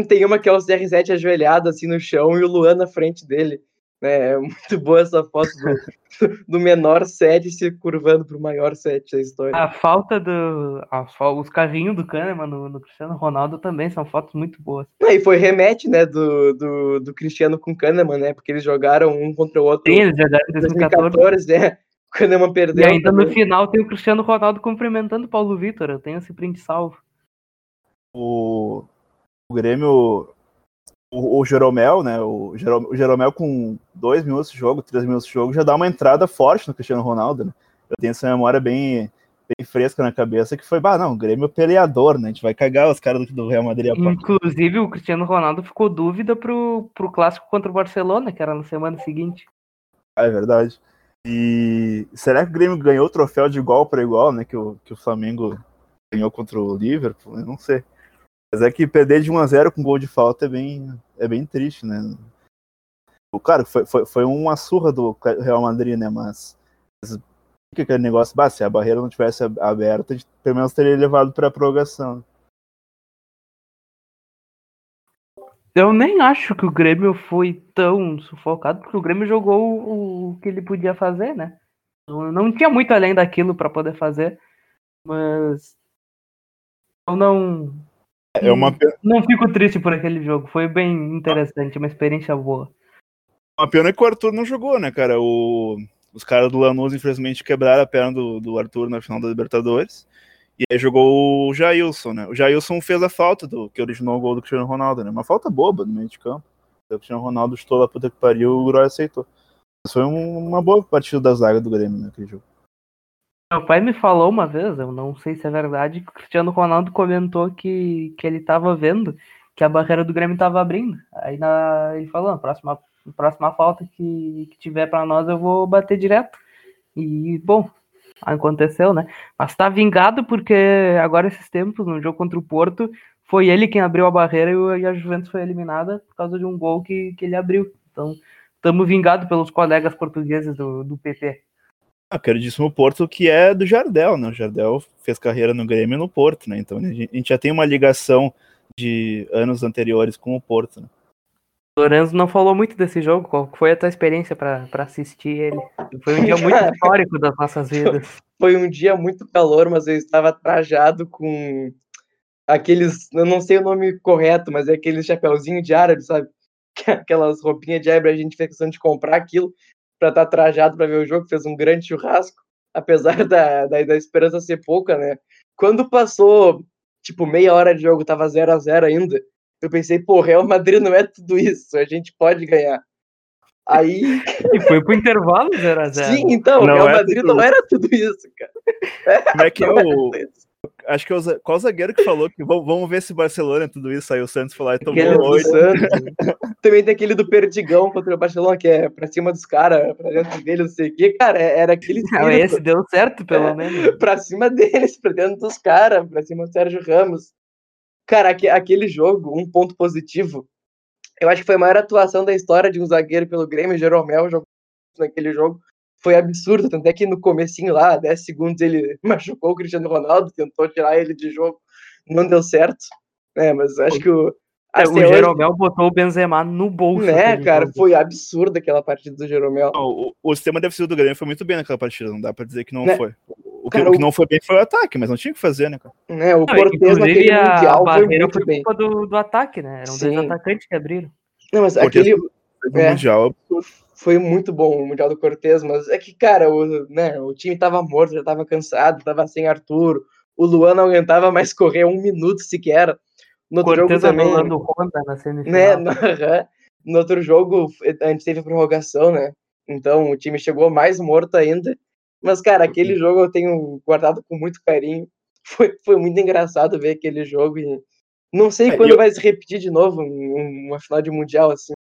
Tem uma que é o CR7 ajoelhado assim no chão e o Luan na frente dele. É, é muito boa essa foto do, [LAUGHS] do menor 7 se curvando pro maior 7 da história. A falta do. A, os carrinhos do Kahneman no, no, Cristiano Ronaldo também são fotos muito boas. E foi remete, né, do, do, do Cristiano com Kahneman, né? Porque eles jogaram um contra o outro. Sim, eles jogaram em 2014. 2014 né? O Kahneman perdeu. E ainda também. no final tem o Cristiano Ronaldo cumprimentando o Paulo Vitor. Eu tenho esse print salvo. O, o Grêmio o, o Jeromel, né? O, Jeromel, o Jeromel com dois minutos de jogo, três minutos de jogo, já dá uma entrada forte no Cristiano Ronaldo, né? Eu tenho essa memória bem, bem fresca na cabeça, que foi, bah, não, o Grêmio é peleador, né? A gente vai cagar os caras do, do Real Madrid. Inclusive, o Cristiano Ronaldo ficou dúvida pro, pro clássico contra o Barcelona, que era na semana seguinte. Ah, é verdade. E será que o Grêmio ganhou o troféu de igual para igual, né? Que o, que o Flamengo ganhou contra o Liverpool? Eu não sei. Mas é que perder de 1x0 com gol de falta é bem, é bem triste, né? Claro, foi, foi, foi uma surra do Real Madrid, né? Mas que aquele negócio, bah, se a barreira não tivesse aberta, a gente pelo menos teria levado para a prorrogação. Eu nem acho que o Grêmio foi tão sufocado, porque o Grêmio jogou o que ele podia fazer, né? Não tinha muito além daquilo para poder fazer, mas Eu não. É uma pena, Não fico triste por aquele jogo. Foi bem interessante, uma experiência boa. uma pena que o Arthur não jogou, né, cara? O, os caras do Lanús, infelizmente, quebraram a perna do, do Arthur na final da Libertadores. E aí jogou o Jailson, né? O Jailson fez a falta do que originou o gol do Cristiano Ronaldo, né? Uma falta boba no meio de campo. O Cristiano Ronaldo chutou lá puta que pariu, o Groy aceitou. Mas foi um- uma boa partida da zaga do Grêmio naquele jogo. Meu pai me falou uma vez, eu não sei se é verdade, que o Cristiano Ronaldo comentou que, que ele tava vendo que a barreira do Grêmio tava abrindo. Aí na, ele falou, a próxima, a próxima falta que, que tiver pra nós eu vou bater direto. E, bom, aconteceu, né? Mas tá vingado porque agora esses tempos, no jogo contra o Porto, foi ele quem abriu a barreira e e a Juventus foi eliminada por causa de um gol que, que ele abriu. Então, estamos vingados pelos colegas portugueses do, do PP. Ah, queridíssimo Porto, que é do Jardel, né? O Jardel fez carreira no Grêmio e no Porto, né? Então a gente já tem uma ligação de anos anteriores com o Porto, né? Lorenzo não falou muito desse jogo. Qual foi a tua experiência para assistir ele? Foi um dia muito [LAUGHS] histórico das nossas vidas. Foi um dia muito calor, mas eu estava trajado com aqueles, eu não sei o nome correto, mas é aquele chapeuzinho de árabe, sabe? [LAUGHS] Aquelas roupinhas de árabe, a gente fez questão de comprar aquilo para estar trajado para ver o jogo, fez um grande churrasco, apesar da, da, da esperança ser pouca, né? Quando passou, tipo, meia hora de jogo, tava 0 a 0 ainda, eu pensei, pô, Real Madrid não é tudo isso, a gente pode ganhar. Aí, [LAUGHS] E foi pro intervalo 0x0. sim, então, o Não Real é Madrid tudo não era tudo isso, cara. Como é que [LAUGHS] é o. isso. Acho que é o, qual zagueiro que falou que vamos, ver se Barcelona é tudo isso. Aí o Santos foi lá e tomou oito. Também tem aquele do Perdigão contra o Barcelona, que é pra cima dos caras, pra dentro deles, não sei o quê. Cara, é- era aquele [LAUGHS] Não, esse deu certo, pelo É. menos. [LAUGHS] pra cima deles, pra dentro dos caras, pra cima do Sérgio Ramos. Cara, aque- aquele jogo, um ponto positivo, eu acho que foi a maior atuação da história de um zagueiro pelo Grêmio, Jeromel, jogou naquele jogo. Foi absurdo, tanto é que no comecinho lá, 10 segundos, ele [LAUGHS] machucou o Cristiano Ronaldo, tentou tirar ele de jogo, não deu certo. É, mas acho que o... É, o hoje- Jeromel botou o Benzema no bolso. né, cara, jogo. foi absurda aquela partida do Jeromel. Não, o, o sistema defensivo do Grêmio foi muito bem naquela partida, não dá pra dizer que não Né? foi. O que, Cara, o que não foi bem foi o ataque, mas não tinha o que fazer, né, cara? Né, o Não, Cortez naquele a Mundial foi muito foi bem. culpa do, do ataque, né? Eram Sim. dois atacantes que abriram. Não, mas Porque aquele No É. Mundial, foi muito bom o Mundial do Cortez, mas é que, cara, o, né, o time tava morto, já tava cansado, tava sem Arthur, o Luan não aguentava mais correr um minuto sequer. No outro Cortez jogo também, Honda na semifinal. né, [LAUGHS] no, no outro jogo a gente teve a prorrogação, né, então o time chegou mais morto ainda, mas, cara, aquele jogo eu tenho guardado com muito carinho, [LAUGHS] foi, foi muito engraçado ver aquele jogo e não sei É, quando eu- vai se repetir de novo um- uma final de Mundial, assim.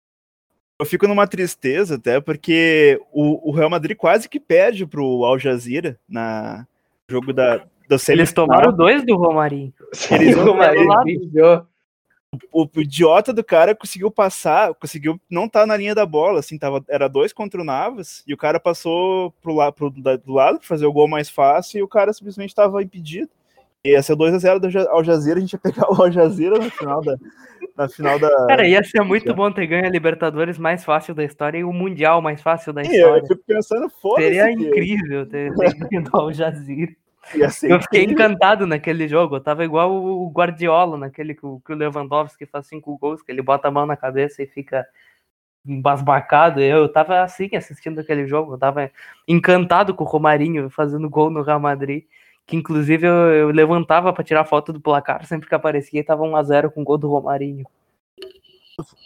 Eu fico numa tristeza até, porque o, o Real Madrid quase que perde pro Al Jazeera na jogo da, da Eles semifinal. tomaram dois do Romarinho. Eles o Marinho pelo lado. enviou. o, o idiota do cara conseguiu passar, conseguiu não tá na linha da bola, assim, tava, era dois contra o Navas, e o cara passou pro, la, pro, da- do lado pra fazer o gol mais fácil, e o cara simplesmente tava impedido. E ia ser 2x0 do Al Jazeera, a gente ia pegar o Al Jazeera na final da. Na final da Cara, ia ser muito bom ter ganho a Libertadores mais fácil da história e o Mundial mais fácil da eu história. fico pensando, foda-se. Seria incrível ter, [LAUGHS] ter ganho ia ser Eu fiquei incrível. encantado naquele jogo. Eu tava igual o Guardiola, naquele que o, que o Lewandowski faz cinco gols, que ele bota a mão na cabeça e fica embasbacado. Eu tava assim assistindo aquele jogo. Eu tava encantado com o Romarinho fazendo gol no Real Madrid. Que inclusive eu, eu levantava pra tirar foto do placar sempre que aparecia e tava 1x0 com o gol do Romarinho.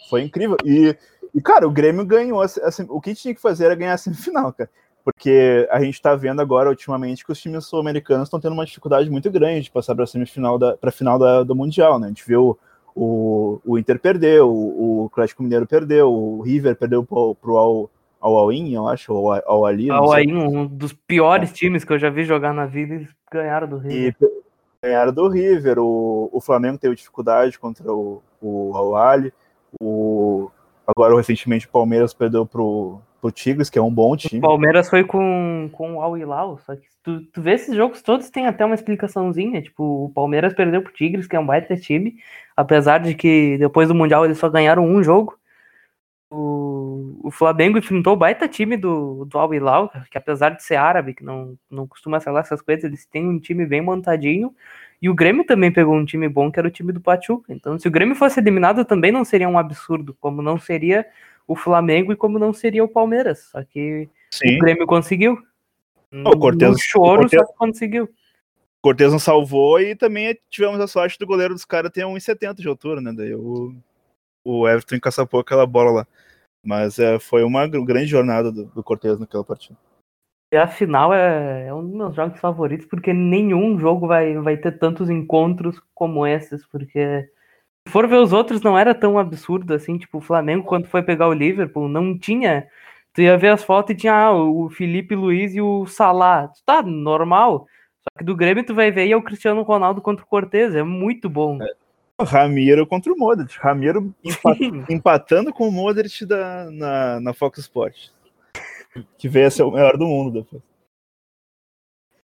Foi incrível. E, e, cara, o Grêmio ganhou. a se- a sem- o que tinha que fazer era ganhar a semifinal, cara. Porque a gente tá vendo agora, ultimamente, que os times sul-americanos estão tendo uma dificuldade muito grande de passar pra semifinal da pra final da, do Mundial, né? A gente viu o, o Inter perdeu, o, o Mineiro perdeu, o River perdeu pro, pro ao All-In, eu acho, ou ao, Ali. aí, um dos piores times que eu já vi jogar na vida, eles ganharam do Rio. E ganharam do River, o, o Flamengo teve dificuldade contra o, o Al Ahly, o agora recentemente o Palmeiras perdeu pro, pro Tigres, que é um bom O time. Palmeiras foi com, com o Al Hilal, só que tu, tu vê esses jogos todos tem até uma explicaçãozinha, tipo, o Palmeiras perdeu pro Tigres, que é um baita time, apesar de que depois do Mundial eles só ganharam um jogo. O, o Flamengo enfrentou o baita time do, do Al Hilal, que apesar de ser árabe, que não, não costuma falar essas coisas, eles têm um time bem montadinho, E o Grêmio também pegou um time bom, que era o time do Pachuca. Então, se o Grêmio fosse eliminado, também não seria um absurdo, como não seria o Flamengo e como não seria o Palmeiras. Só que Sim. o Grêmio conseguiu. O Cortez, choro, o Cortez, só conseguiu. O Cortez não salvou e também tivemos a sorte do goleiro dos caras ter 1,70 de altura, né? Daí o, o Everton encaçapou aquela bola lá. Mas é, foi uma grande jornada do, do Cortez naquela partida. E a final é, é, um dos meus jogos favoritos, porque nenhum jogo vai, vai ter tantos encontros como esses, porque se for ver os outros, não era tão absurdo assim, tipo, o Flamengo, quando foi pegar o Liverpool, não tinha. Tu ia ver as fotos e tinha ah, o Felipe Luiz e o Salah. Tá, normal. Só que do Grêmio tu vai ver e é o Cristiano Ronaldo contra o Cortez, é muito bom. É. Ramiro contra o Modric. Ramiro [LAUGHS] empatando com o Modric da, na, na Fox Sports que veio a ser o melhor do mundo depois.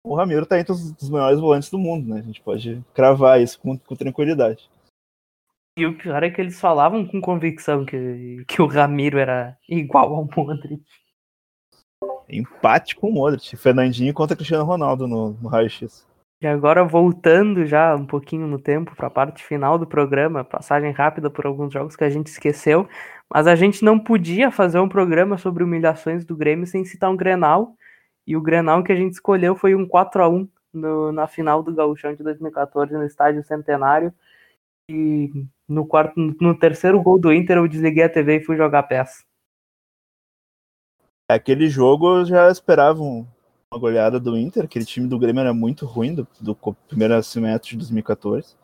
O Ramiro tá entre os, os melhores volantes do mundo, né? A gente pode cravar isso com, com tranquilidade. E o pior é que eles falavam com convicção que, que o Ramiro era igual ao Modric. Empate com o Modric. Fernandinho contra Cristiano Ronaldo no, no raio-x. E agora voltando já um pouquinho no tempo para a parte final do programa, passagem rápida por alguns jogos que a gente esqueceu, mas a gente não podia fazer um programa sobre humilhações do Grêmio sem citar um Grenal, e o Grenal que a gente escolheu foi um 4 a 1 no, na final do Gauchão de 2014 no Estádio Centenário, e no quarto no terceiro gol do Inter eu desliguei a TV e fui jogar peça. Aquele jogo eu já esperava um uma goleada do Inter, aquele time do Grêmio era muito ruim do, do primeiro semestre de 2014.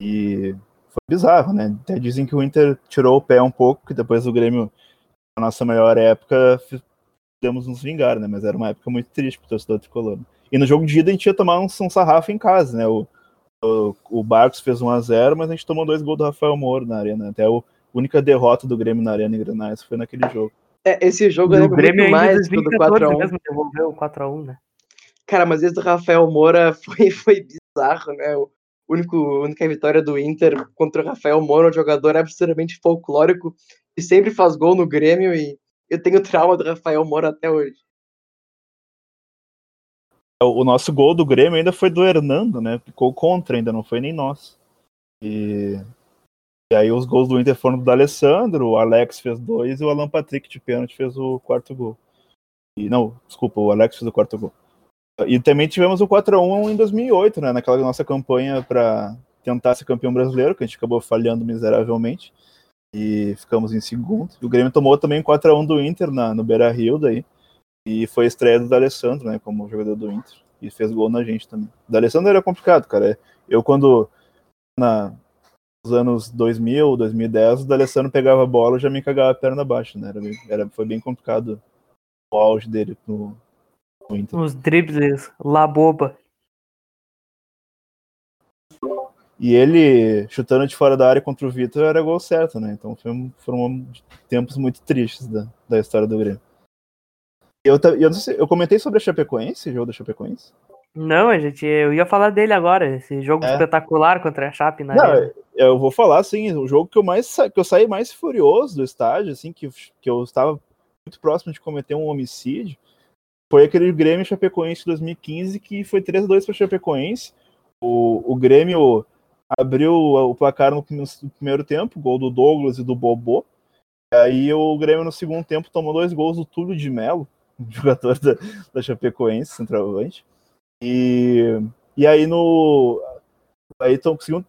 E foi bizarro, né? Até dizem que o Inter tirou o pé um pouco, que depois do Grêmio, na nossa melhor época, pudemos nos vingar, né? Mas era uma época muito triste pro torcedor tricolor. E no jogo de ida a gente ia tomar um, um sarrafo em casa, né? O, o, o Barcos fez 1x0, mas a gente tomou dois gols do Rafael Moro na arena. Até a única derrota do Grêmio na arena em Grenais foi naquele jogo. É, esse jogo eu lembro Grêmio muito mais do 4x1. mesmo devolveu o 4x1, né? Cara, mas esse do Rafael Moura [LAUGHS] foi, foi bizarro, né? O único, a única vitória do Inter contra o Rafael Moura, um jogador absurdamente folclórico e sempre faz gol no Grêmio e eu tenho [LAUGHS] trauma do Rafael Moura até hoje. O nosso gol do Grêmio ainda foi do Hernando, né? Ficou contra, ainda não foi nem nosso. E e aí os gols do Inter foram do Alessandro, o Alex fez dois e o Alan Patrick de pênalti fez o quarto gol. E, não, desculpa, o Alex fez o quarto gol. E também tivemos o 4x1 em 2008, né, naquela nossa campanha para tentar ser campeão brasileiro, que a gente acabou falhando miseravelmente. E ficamos em segundo. E o Grêmio tomou também 4x1 do Inter na, no Beira Rio daí. E foi a estreia do Alessandro, né, como jogador do Inter. E fez gol na gente também. O Alessandro era complicado, cara. Eu, quando na, nos anos 2000, 2010, o D'Alessandro pegava a bola e já me cagava a perna abaixo, né? Era, era, foi bem complicado o auge dele no, no Inter. Os dribles, la boba. E ele, chutando de fora da área contra o Vitor, era gol certo, né? Então foi, foram tempos muito tristes da, da história do Grêmio. Eu, eu, eu comentei sobre a Chapecoense, o jogo da Chapecoense. Não, gente, eu ia falar dele agora, esse jogo é. espetacular contra a Chape na Não, eu vou falar assim, o jogo que eu mais que eu saí mais furioso do estádio, assim, que, que eu estava muito próximo de cometer um homicídio, foi aquele Grêmio Chapecoense 2015 que foi 3 a 2 para Chapecoense. O, o Grêmio abriu o placar no, no primeiro tempo, gol do Douglas e do Bobô. Aí o Grêmio no segundo tempo tomou dois gols do Túlio de Melo, [LAUGHS] jogador da, da Chapecoense, centroavante. E, e aí no. Aí então, conseguimos.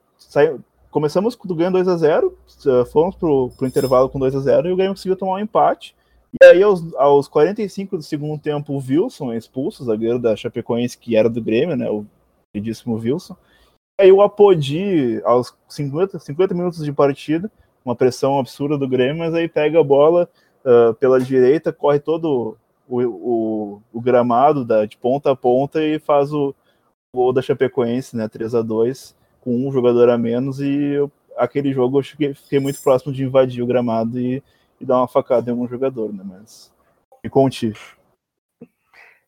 começamos ganhando 2x0, fomos pro, pro intervalo com 2x0 e o Grêmio conseguiu tomar um empate. E aí, aos, aos 45 do segundo tempo, o Wilson é expulso, o zagueiro da Chapecoense, que era do Grêmio, né? O queridíssimo Wilson. E aí o Apodi, aos 50, 50 minutos de partida, uma pressão absurda do Grêmio, mas aí pega a bola uh, pela direita, corre todo o, o, o gramado da, de ponta a ponta e faz o gol da Chapecoense, né, 3 a 2 com um jogador a menos e eu, aquele jogo eu fiquei, fiquei, muito próximo de invadir o gramado e, e dar uma facada em algum jogador, né, mas me contive.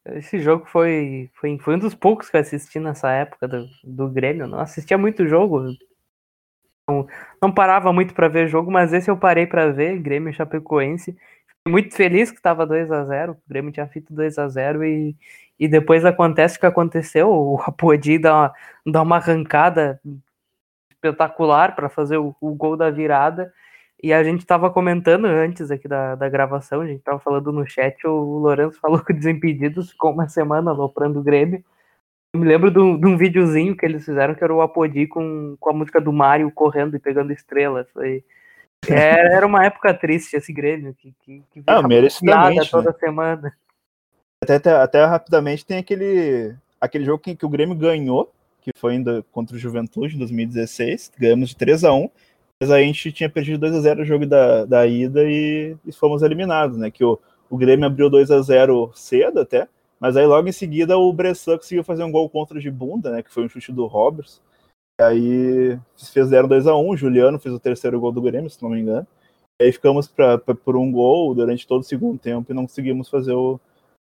Esse jogo foi, foi, foi um dos poucos que eu assisti nessa época do, do Grêmio. Não assistia muito jogo, não, não parava muito para ver jogo, mas esse eu parei para ver, Grêmio Chapecoense muito feliz que estava 2 a 0 O Grêmio tinha feito 2 a 0 e, e depois acontece o que aconteceu. O [LAUGHS] Apodi dá uma, dá uma arrancada espetacular para fazer o, o, gol da virada. E a gente estava comentando antes aqui da, da gravação, a gente estava falando no chat, o Lourenço falou que o Desimpedidos ficou uma semana aloprando o Grêmio. Eu me lembro de um, de um videozinho que eles fizeram que era o Apodi com, com a música do Mario correndo e pegando estrelas. Foi, é, era uma época triste esse Grêmio, que, que, que ah, merecidamente, toda né? semana. Até, até, até, rapidamente tem aquele, aquele jogo que, que o Grêmio ganhou, que foi ainda contra o Juventude em 2016, ganhamos de 3 a 1 mas a gente tinha perdido 2 a 0 o jogo da, da ida e, e fomos eliminados, né? Que o, o Grêmio abriu 2 a 0 cedo até, mas aí logo em seguida o Bressan conseguiu fazer um gol contra de bunda, né? Que foi um chute do Roberts. Aí fez 0 2 a 1 o Juliano fez o terceiro gol do Grêmio, se não me engano. E aí ficamos pra, pra, por um gol durante todo o segundo tempo e não conseguimos fazer o,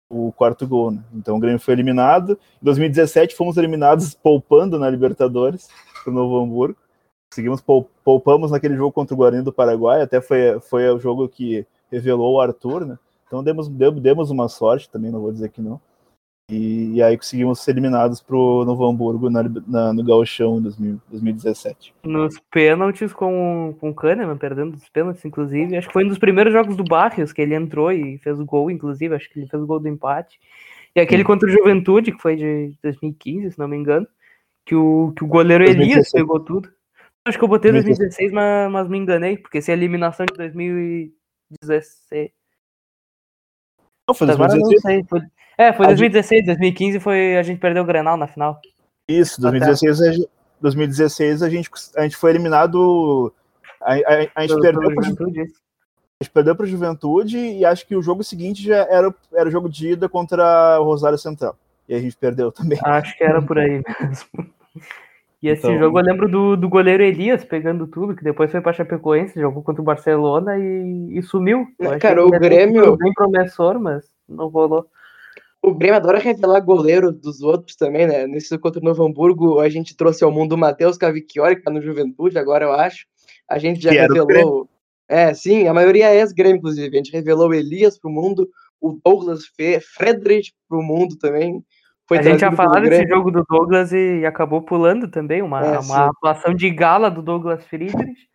o quarto gol. Né? Então o Grêmio foi eliminado. Em 2017 fomos eliminados poupando na Libertadores pro Novo Hamburgo. Conseguimos poupamos naquele jogo contra o Guarani do Paraguai, até foi, foi o jogo que revelou o Arthur, né? Então demos, demos uma sorte também, não vou dizer que não. E, e aí conseguimos ser eliminados pro Novo Hamburgo na, na, no Gauchão em 2017. Nos pênaltis com, com o Kahneman, perdendo os pênaltis, inclusive. Acho que foi um dos primeiros jogos do Barrios que ele entrou e fez o gol, inclusive. Acho que ele fez o gol do empate. E aquele Sim. contra o Juventude, que foi de 2015, se não me engano, que o, que o goleiro 2016. Elias pegou tudo. Acho que eu botei 2016, mas, mas me enganei, porque se a eliminação de 2016. Não, foi 2016. Não sei, foi... É, foi 2016, 2015 foi a gente perdeu o Grenal na final. Isso, 2016, a gente, 2016 a gente, a gente foi eliminado. A, a, a gente perdeu para Juventude. A gente perdeu para Juventude e acho que o jogo seguinte já era, era o jogo de ida contra o Rosário Central. E a gente perdeu também. Acho que era por aí mesmo. E esse então... jogo eu lembro do, do goleiro Elias pegando tudo, que depois foi para Chapecoense, jogou contra o Barcelona e, e sumiu. Cara, o Grêmio. Bem promissor, mas não rolou. O Grêmio adora revelar goleiro dos outros também, né? Nesse contra o Novo Hamburgo, a gente trouxe ao mundo o Matheus Cavicchioli, que tá no Juventude agora, eu acho. A gente já que revelou. É, sim, a maioria é ex-Grêmio, inclusive. A gente revelou o Elias pro mundo, o Douglas Fe... Friedrich pro mundo também. Foi a gente já falou desse jogo do Douglas e acabou pulando também uma, é, uma atuação de gala do Douglas Friedrich,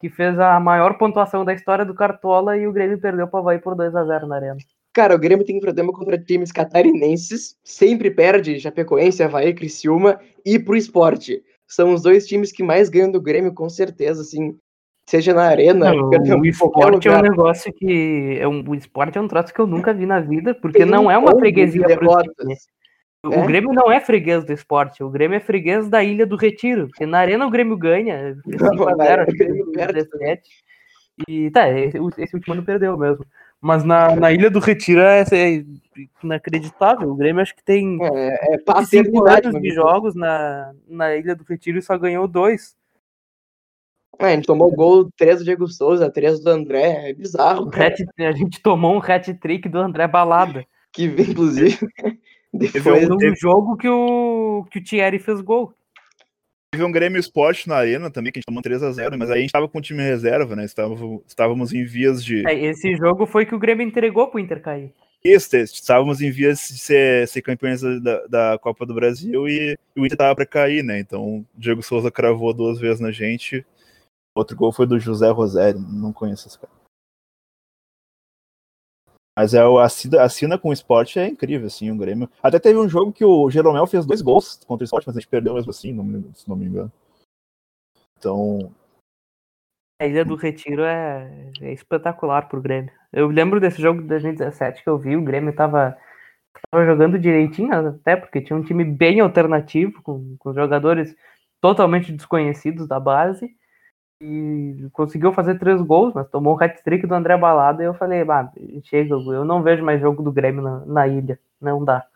que fez a maior pontuação da história do Cartola e o Grêmio perdeu para Havaí por 2 a 0 na Arena. Cara, o Grêmio tem problema contra times catarinenses, sempre perde Chapecoense, Havaí, Criciúma e pro esporte. São os dois times que mais ganham do Grêmio, com certeza, assim. Seja na arena, não, [LAUGHS] o esporte é um negócio que. É um, o esporte é um troço que eu nunca vi na vida, porque tem não é uma freguesia pro time. O é? Grêmio não é freguês do esporte, o Grêmio é freguês da Ilha do Retiro. Porque na Arena o Grêmio ganha. [LAUGHS] 5x0, acho que 17. E tá, esse, esse, último ano perdeu mesmo. Mas na, na Ilha do Retiro é, é inacreditável. O Grêmio acho que tem é, é cinco anos de jogos na, na Ilha do Retiro e só ganhou dois. É, a gente tomou gol três do Diego Souza, três do André, é bizarro. Hat, a gente tomou um hat-trick do André Balada. Que, inclusive, [LAUGHS] Depois um teve... jogo que o, que o Thierry fez gol. Teve um Grêmio Esporte na Arena também, que a gente tomou 3x0, mas aí a gente tava com o time reserva, né? Estávamos, estávamos em vias de. É, esse jogo foi que o Grêmio entregou pro Inter cair. Isso, estávamos em vias de ser, ser campeões da, da Copa do Brasil e, e o Inter tava para cair, né? Então o Diego Souza cravou duas vezes na gente. Outro gol foi do José Rosério, não conheço esse cara. Mas é, a, cena com o esporte é incrível, assim, o Grêmio. Até teve um jogo que o Jeromel fez dois gols contra o esporte, mas a gente perdeu mesmo assim, não se não me engano. Então. A Ilha do Retiro é, é espetacular pro Grêmio. Eu lembro desse jogo de 2017 que eu vi, o Grêmio tava, tava jogando direitinho, até porque tinha um time bem alternativo, com, com jogadores totalmente desconhecidos da base e conseguiu fazer três gols, mas tomou um hat-trick do André Balada e eu falei, bah, chega, eu não vejo mais jogo do Grêmio na, na ilha, não dá.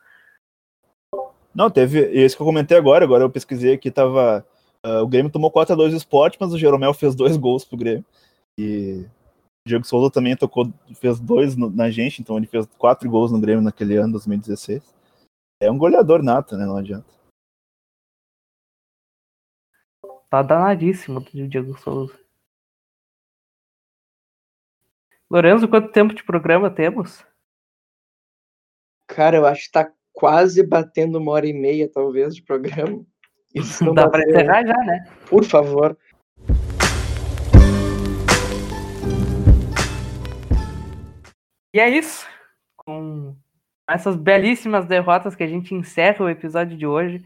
Não, teve, esse que eu comentei agora, agora eu pesquisei aqui, tava, uh, o Grêmio tomou 4x2 do esporte, mas o Jeromel fez dois gols pro Grêmio, e o Diego Souza também tocou, fez dois no, na gente, então ele fez quatro gols no Grêmio naquele ano, 2016. É um goleador nato, né, não adianta. Tá danadíssimo o Diego Souza. Lorenzo, quanto tempo de programa temos? Cara, eu acho que tá quase batendo uma hora e meia, talvez, de programa. Isso não [LAUGHS] dá para encerrar já, né? Por favor. E é isso. Com essas belíssimas derrotas que a gente encerra o episódio de hoje.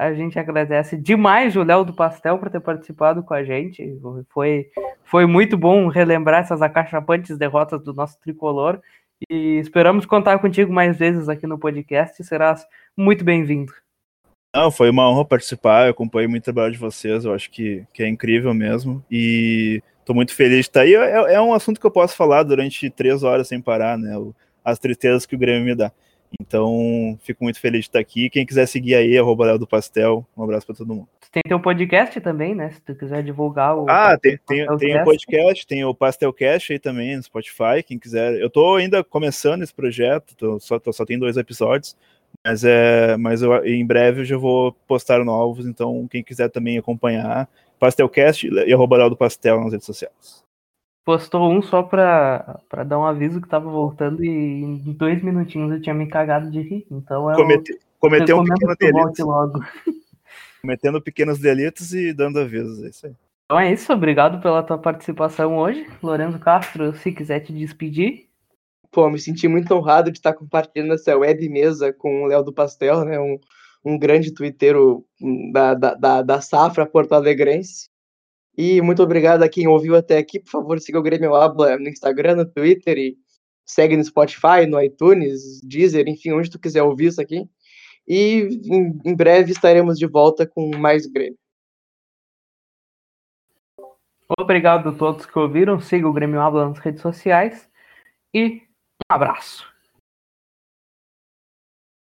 A gente agradece demais o Léo do Pastel por ter participado com a gente. Foi, foi muito bom relembrar essas acachapantes derrotas do nosso tricolor. E esperamos contar contigo mais vezes aqui no podcast. Serás muito bem-vindo. Não, foi uma honra participar. Eu acompanhei muito o trabalho de vocês. Eu acho que, que é incrível mesmo. E estou muito feliz de estar aí. É, é, um assunto que eu posso falar durante três horas sem parar, né? As tristezas que o Grêmio me dá. Então, fico muito feliz de estar aqui. Quem quiser seguir aí, arroba Léo do Pastel. Um abraço para todo mundo. Tem teu podcast também, né? Se tu quiser divulgar o. Ah, tem, tem, tem o podcast, tem o Pastelcast aí também no Spotify. Quem quiser. Eu tô ainda começando esse projeto, tô, só, tô, só tem dois episódios. Mas, é, mas eu, em breve eu já vou postar novos, então quem quiser também acompanhar, Pastelcast e arroba Léo do Pastel nas redes sociais postou um só pra, pra dar um aviso que tava voltando e em dois minutinhos eu tinha me cagado de rir. Então eu Comete, cometeu um pequeno delito. Logo. [LAUGHS] Cometendo pequenos delitos e dando avisos, é isso aí. Então é isso, obrigado pela tua participação hoje. Lorenzo Castro, se quiser te despedir. Pô, me senti muito honrado de estar compartilhando essa web mesa com o Léo do Pastel, né? Um, um grande twitteiro da, da, da, da safra porto-alegrense. E muito obrigado a quem ouviu até aqui. Por favor, siga o Grêmio Habla no Instagram, no Twitter e segue no Spotify, no iTunes, Deezer, enfim, onde tu quiser ouvir isso aqui. E em, breve estaremos de volta com mais Grêmio. Obrigado a todos que ouviram. Siga o Grêmio Habla nas redes sociais. E um abraço.